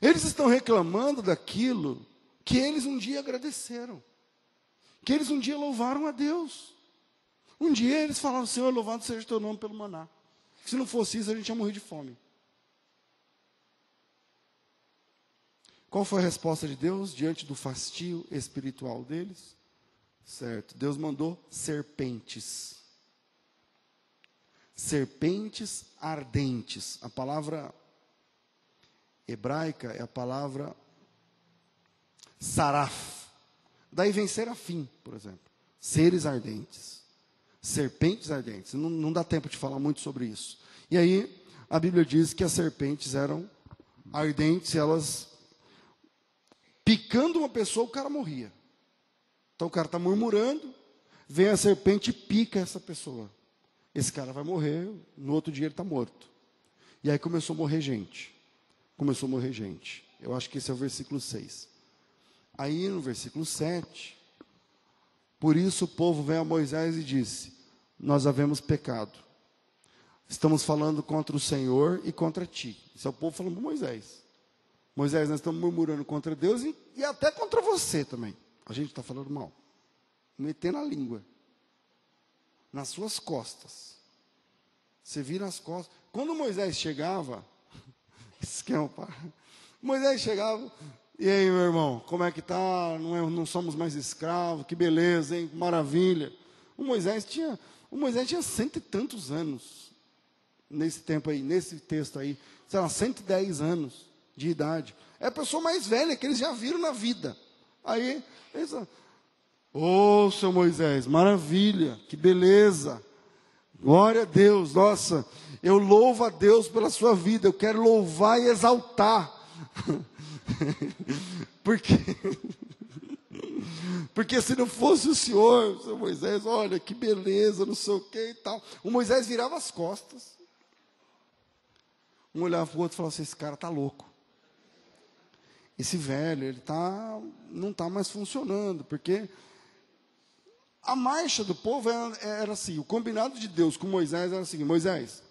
Eles estão reclamando daquilo que eles um dia agradeceram que eles um dia louvaram a Deus. Um dia eles falaram, Senhor, louvado seja o teu nome pelo maná. Se não fosse isso, a gente ia morrer de fome. Qual foi a resposta de Deus diante do fastio espiritual deles? Certo, Deus mandou serpentes. Serpentes ardentes. A palavra hebraica é a palavra saraf Daí vem serafim, por exemplo. Seres ardentes. Serpentes ardentes. Não, não dá tempo de falar muito sobre isso. E aí, a Bíblia diz que as serpentes eram ardentes, elas picando uma pessoa, o cara morria. Então o cara está murmurando, vem a serpente e pica essa pessoa. Esse cara vai morrer, no outro dia ele está morto. E aí começou a morrer gente. Começou a morrer gente. Eu acho que esse é o versículo 6. Aí no versículo 7, por isso o povo vem a Moisés e disse: Nós havemos pecado. Estamos falando contra o Senhor e contra ti. Isso é o povo falando para Moisés. Moisés, nós estamos murmurando contra Deus e, e até contra você também. A gente está falando mal. Metendo a língua. Nas suas costas. Você vira as costas. Quando Moisés chegava, *laughs* esquema, Moisés chegava, E aí, meu irmão, como é que tá? Não, é, não somos mais escravos, que beleza, hein? Maravilha. O Moisés tinha, o Moisés tinha cento e tantos anos nesse tempo aí, nesse texto aí, sei lá, 110 anos de idade. É a pessoa mais velha que eles já viram na vida. Aí, eles, ô oh, seu Moisés, maravilha, que beleza. Glória a Deus, nossa, eu louvo a Deus pela sua vida, eu quero louvar e exaltar. *laughs* Porque *laughs* Porque se não fosse o Senhor, o Moisés, olha que beleza, não sei o que e tal. O Moisés virava as costas. Um olhava para o outro e falava assim: esse cara está louco. Esse velho, ele tá, não está mais funcionando, porque a marcha do povo era, era, assim: o combinado de Deus com Moisés era assim: Moisés,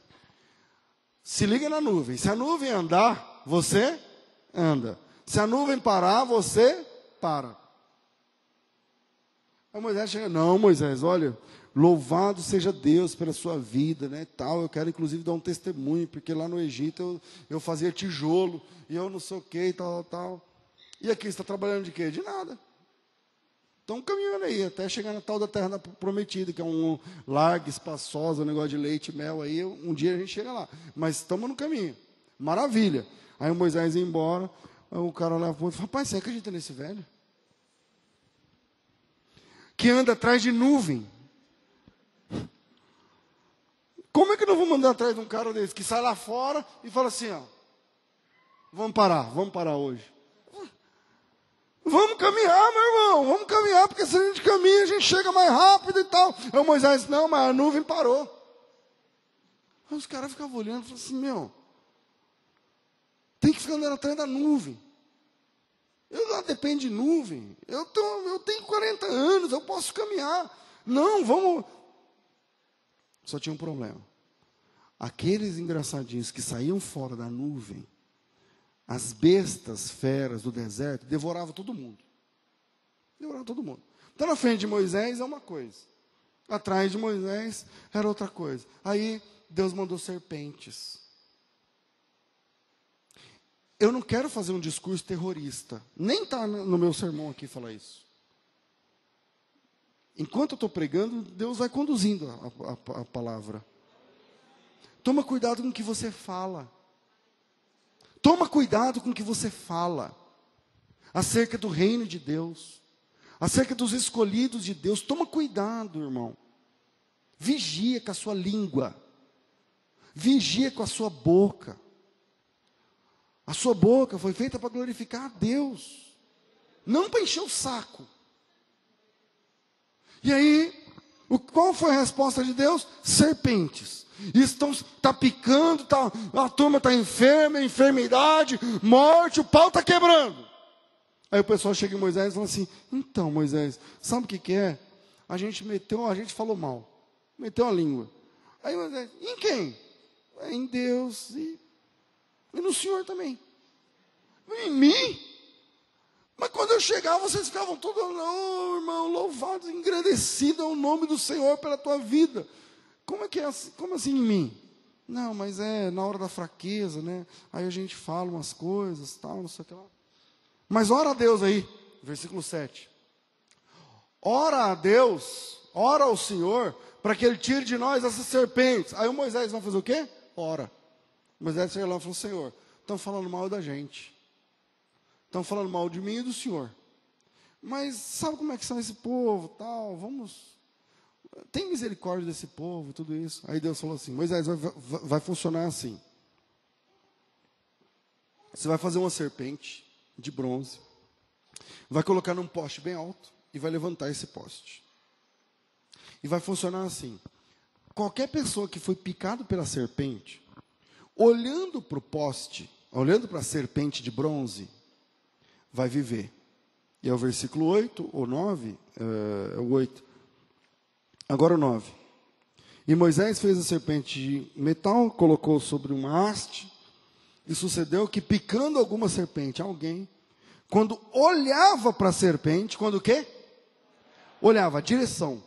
se liga na nuvem, se a nuvem andar, você anda. Se a nuvem parar, você para. Aí Moisés chega, não, Moisés, olha, louvado seja Deus pela sua vida, né, tal. Eu quero inclusive dar um testemunho, porque lá no Egito eu, eu fazia tijolo, e eu não sei o que, tal, tal. E aqui, está trabalhando de quê? De nada. Estão caminhando aí, até chegar na tal da terra prometida, que é um largo, espaçosa, um negócio de leite e mel aí, um dia a gente chega lá. Mas estamos no caminho. Maravilha. Aí o Moisés ia embora, o cara lá falou, rapaz, você acredita nesse velho? Que anda atrás de nuvem. Como é que nós vamos andar atrás de um cara desse que sai lá fora e fala assim, ó, vamos parar, vamos parar hoje. Vamos caminhar, meu irmão, vamos caminhar, porque se a gente caminha, a gente chega mais rápido e tal. Aí o Moisés, não, mas a nuvem parou. Aí os caras ficavam olhando e falavam assim, meu, tem que ficar andando atrás da nuvem. Eu não dependo de nuvem. Eu, tô, eu tenho 40 anos, eu posso caminhar. Não, vamos. Só tinha um problema. Aqueles engraçadinhos que saíam fora da nuvem, as bestas feras do deserto, devoravam todo mundo. Devoravam todo mundo. Então, na frente de Moisés é uma coisa. Atrás de Moisés era outra coisa. Aí Deus mandou serpentes. Eu não quero fazer um discurso terrorista. Nem está no meu sermão aqui falar isso. Enquanto eu estou pregando, Deus vai conduzindo a, a, a palavra. Toma cuidado com o que você fala. Toma cuidado com o que você fala. Acerca do reino de Deus. Acerca dos escolhidos de Deus. Toma cuidado, irmão. Vigia com a sua língua. Vigia com a sua boca. A sua boca foi feita para glorificar a Deus, não para encher o saco. E aí, o, qual foi a resposta de Deus? Serpentes. Estão tá picando, tá, a turma está enferma, enfermidade, morte, o pau está quebrando. Aí o pessoal chega em Moisés e fala assim: então, Moisés, sabe o que, que é? A gente meteu, a gente falou mal, meteu a língua. Aí Moisés, em quem? É em Deus e e no Senhor também. Em mim? Mas quando eu chegava, vocês ficavam todos, não, irmão, louvado, é o nome do Senhor pela tua vida. Como é que é assim? Como assim em mim? Não, mas é na hora da fraqueza, né? Aí a gente fala umas coisas, tal, não sei o que lá. Mas ora a Deus aí, versículo 7. Ora a Deus, ora ao Senhor, para que Ele tire de nós essas serpentes. Aí o Moisés vai fazer o quê? Ora. Moisés chegou lá e falou: Senhor, estão falando mal da gente. Estão falando mal de mim e do Senhor. Mas sabe como é que são esse povo, tal? Vamos. Tem misericórdia desse povo, tudo isso. Aí Deus falou assim: Moisés, vai, vai, vai funcionar assim. Você vai fazer uma serpente de bronze, vai colocar num poste bem alto e vai levantar esse poste. E vai funcionar assim: qualquer pessoa que foi picado pela serpente, olhando para o poste, olhando para a serpente de bronze, vai viver. E é o versículo 8 ou 9, é, é o 8. Agora o 9. E Moisés fez a serpente de metal, colocou sobre uma haste, e sucedeu que picando alguma serpente, alguém, quando olhava para a serpente, quando o quê? Olhava direção.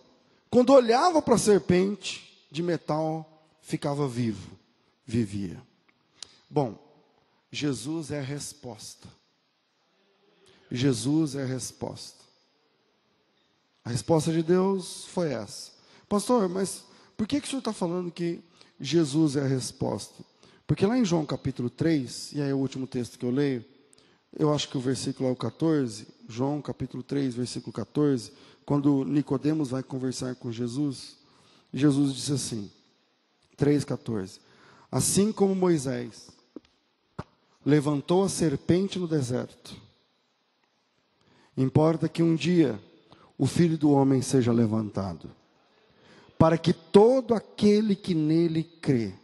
Quando olhava para a serpente de metal, ficava vivo vivia. Bom, Jesus é a resposta. Jesus é a resposta. A resposta de Deus foi essa. Pastor, mas por que, que o senhor está falando que Jesus é a resposta? Porque lá em João capítulo 3, e aí é o último texto que eu leio, eu acho que o versículo é o 14, João capítulo 3, versículo 14, quando Nicodemos vai conversar com Jesus, Jesus disse assim, 3,14. Assim como Moisés levantou a serpente no deserto, importa que um dia o filho do homem seja levantado, para que todo aquele que nele crê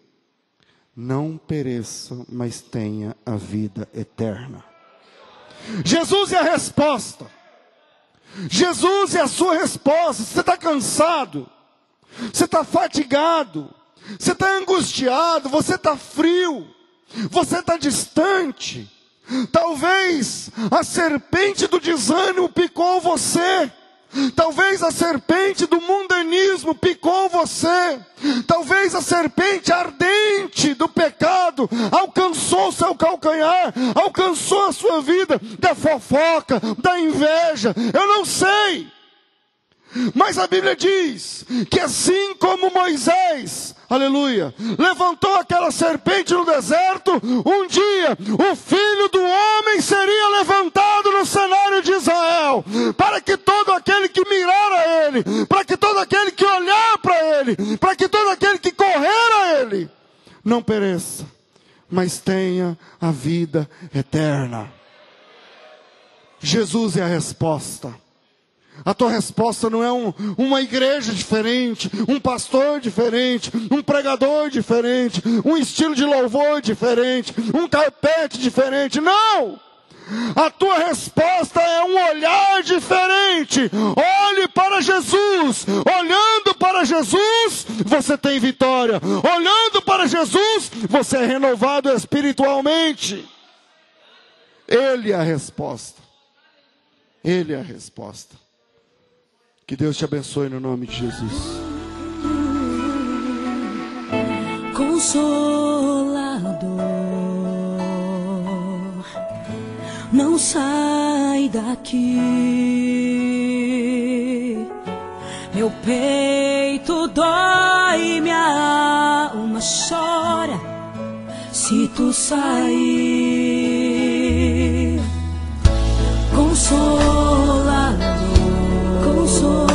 não pereça, mas tenha a vida eterna. Jesus é a resposta. Jesus é a sua resposta. Você está cansado, você está fatigado, você está angustiado, você está frio, você está distante. Talvez a serpente do desânimo picou você. Talvez a serpente do mundanismo picou você. Talvez a serpente ardente do pecado alcançou seu calcanhar, alcançou a sua vida da fofoca, da inveja. Eu não sei. Mas a Bíblia diz que assim como Moisés, aleluia, levantou aquela serpente no deserto, um dia o filho do homem seria levantado no cenário de Israel, para que todo aquele que mirar a ele, para que todo aquele que olhar para ele, para que todo aquele que correr a ele, não pereça, mas tenha a vida eterna. Jesus é a resposta. A tua resposta não é um, uma igreja diferente, um pastor diferente, um pregador diferente, um estilo de louvor diferente, um carpete diferente. Não! A tua resposta é um olhar diferente. Olhe para Jesus. Olhando para Jesus, você tem vitória. Olhando para Jesus, você é renovado espiritualmente. Ele é a resposta. Ele é a resposta. Que Deus te abençoe no nome de Jesus. Consolador, não sai daqui. Meu peito dói, minha alma chora se tu sair. Consolador. Não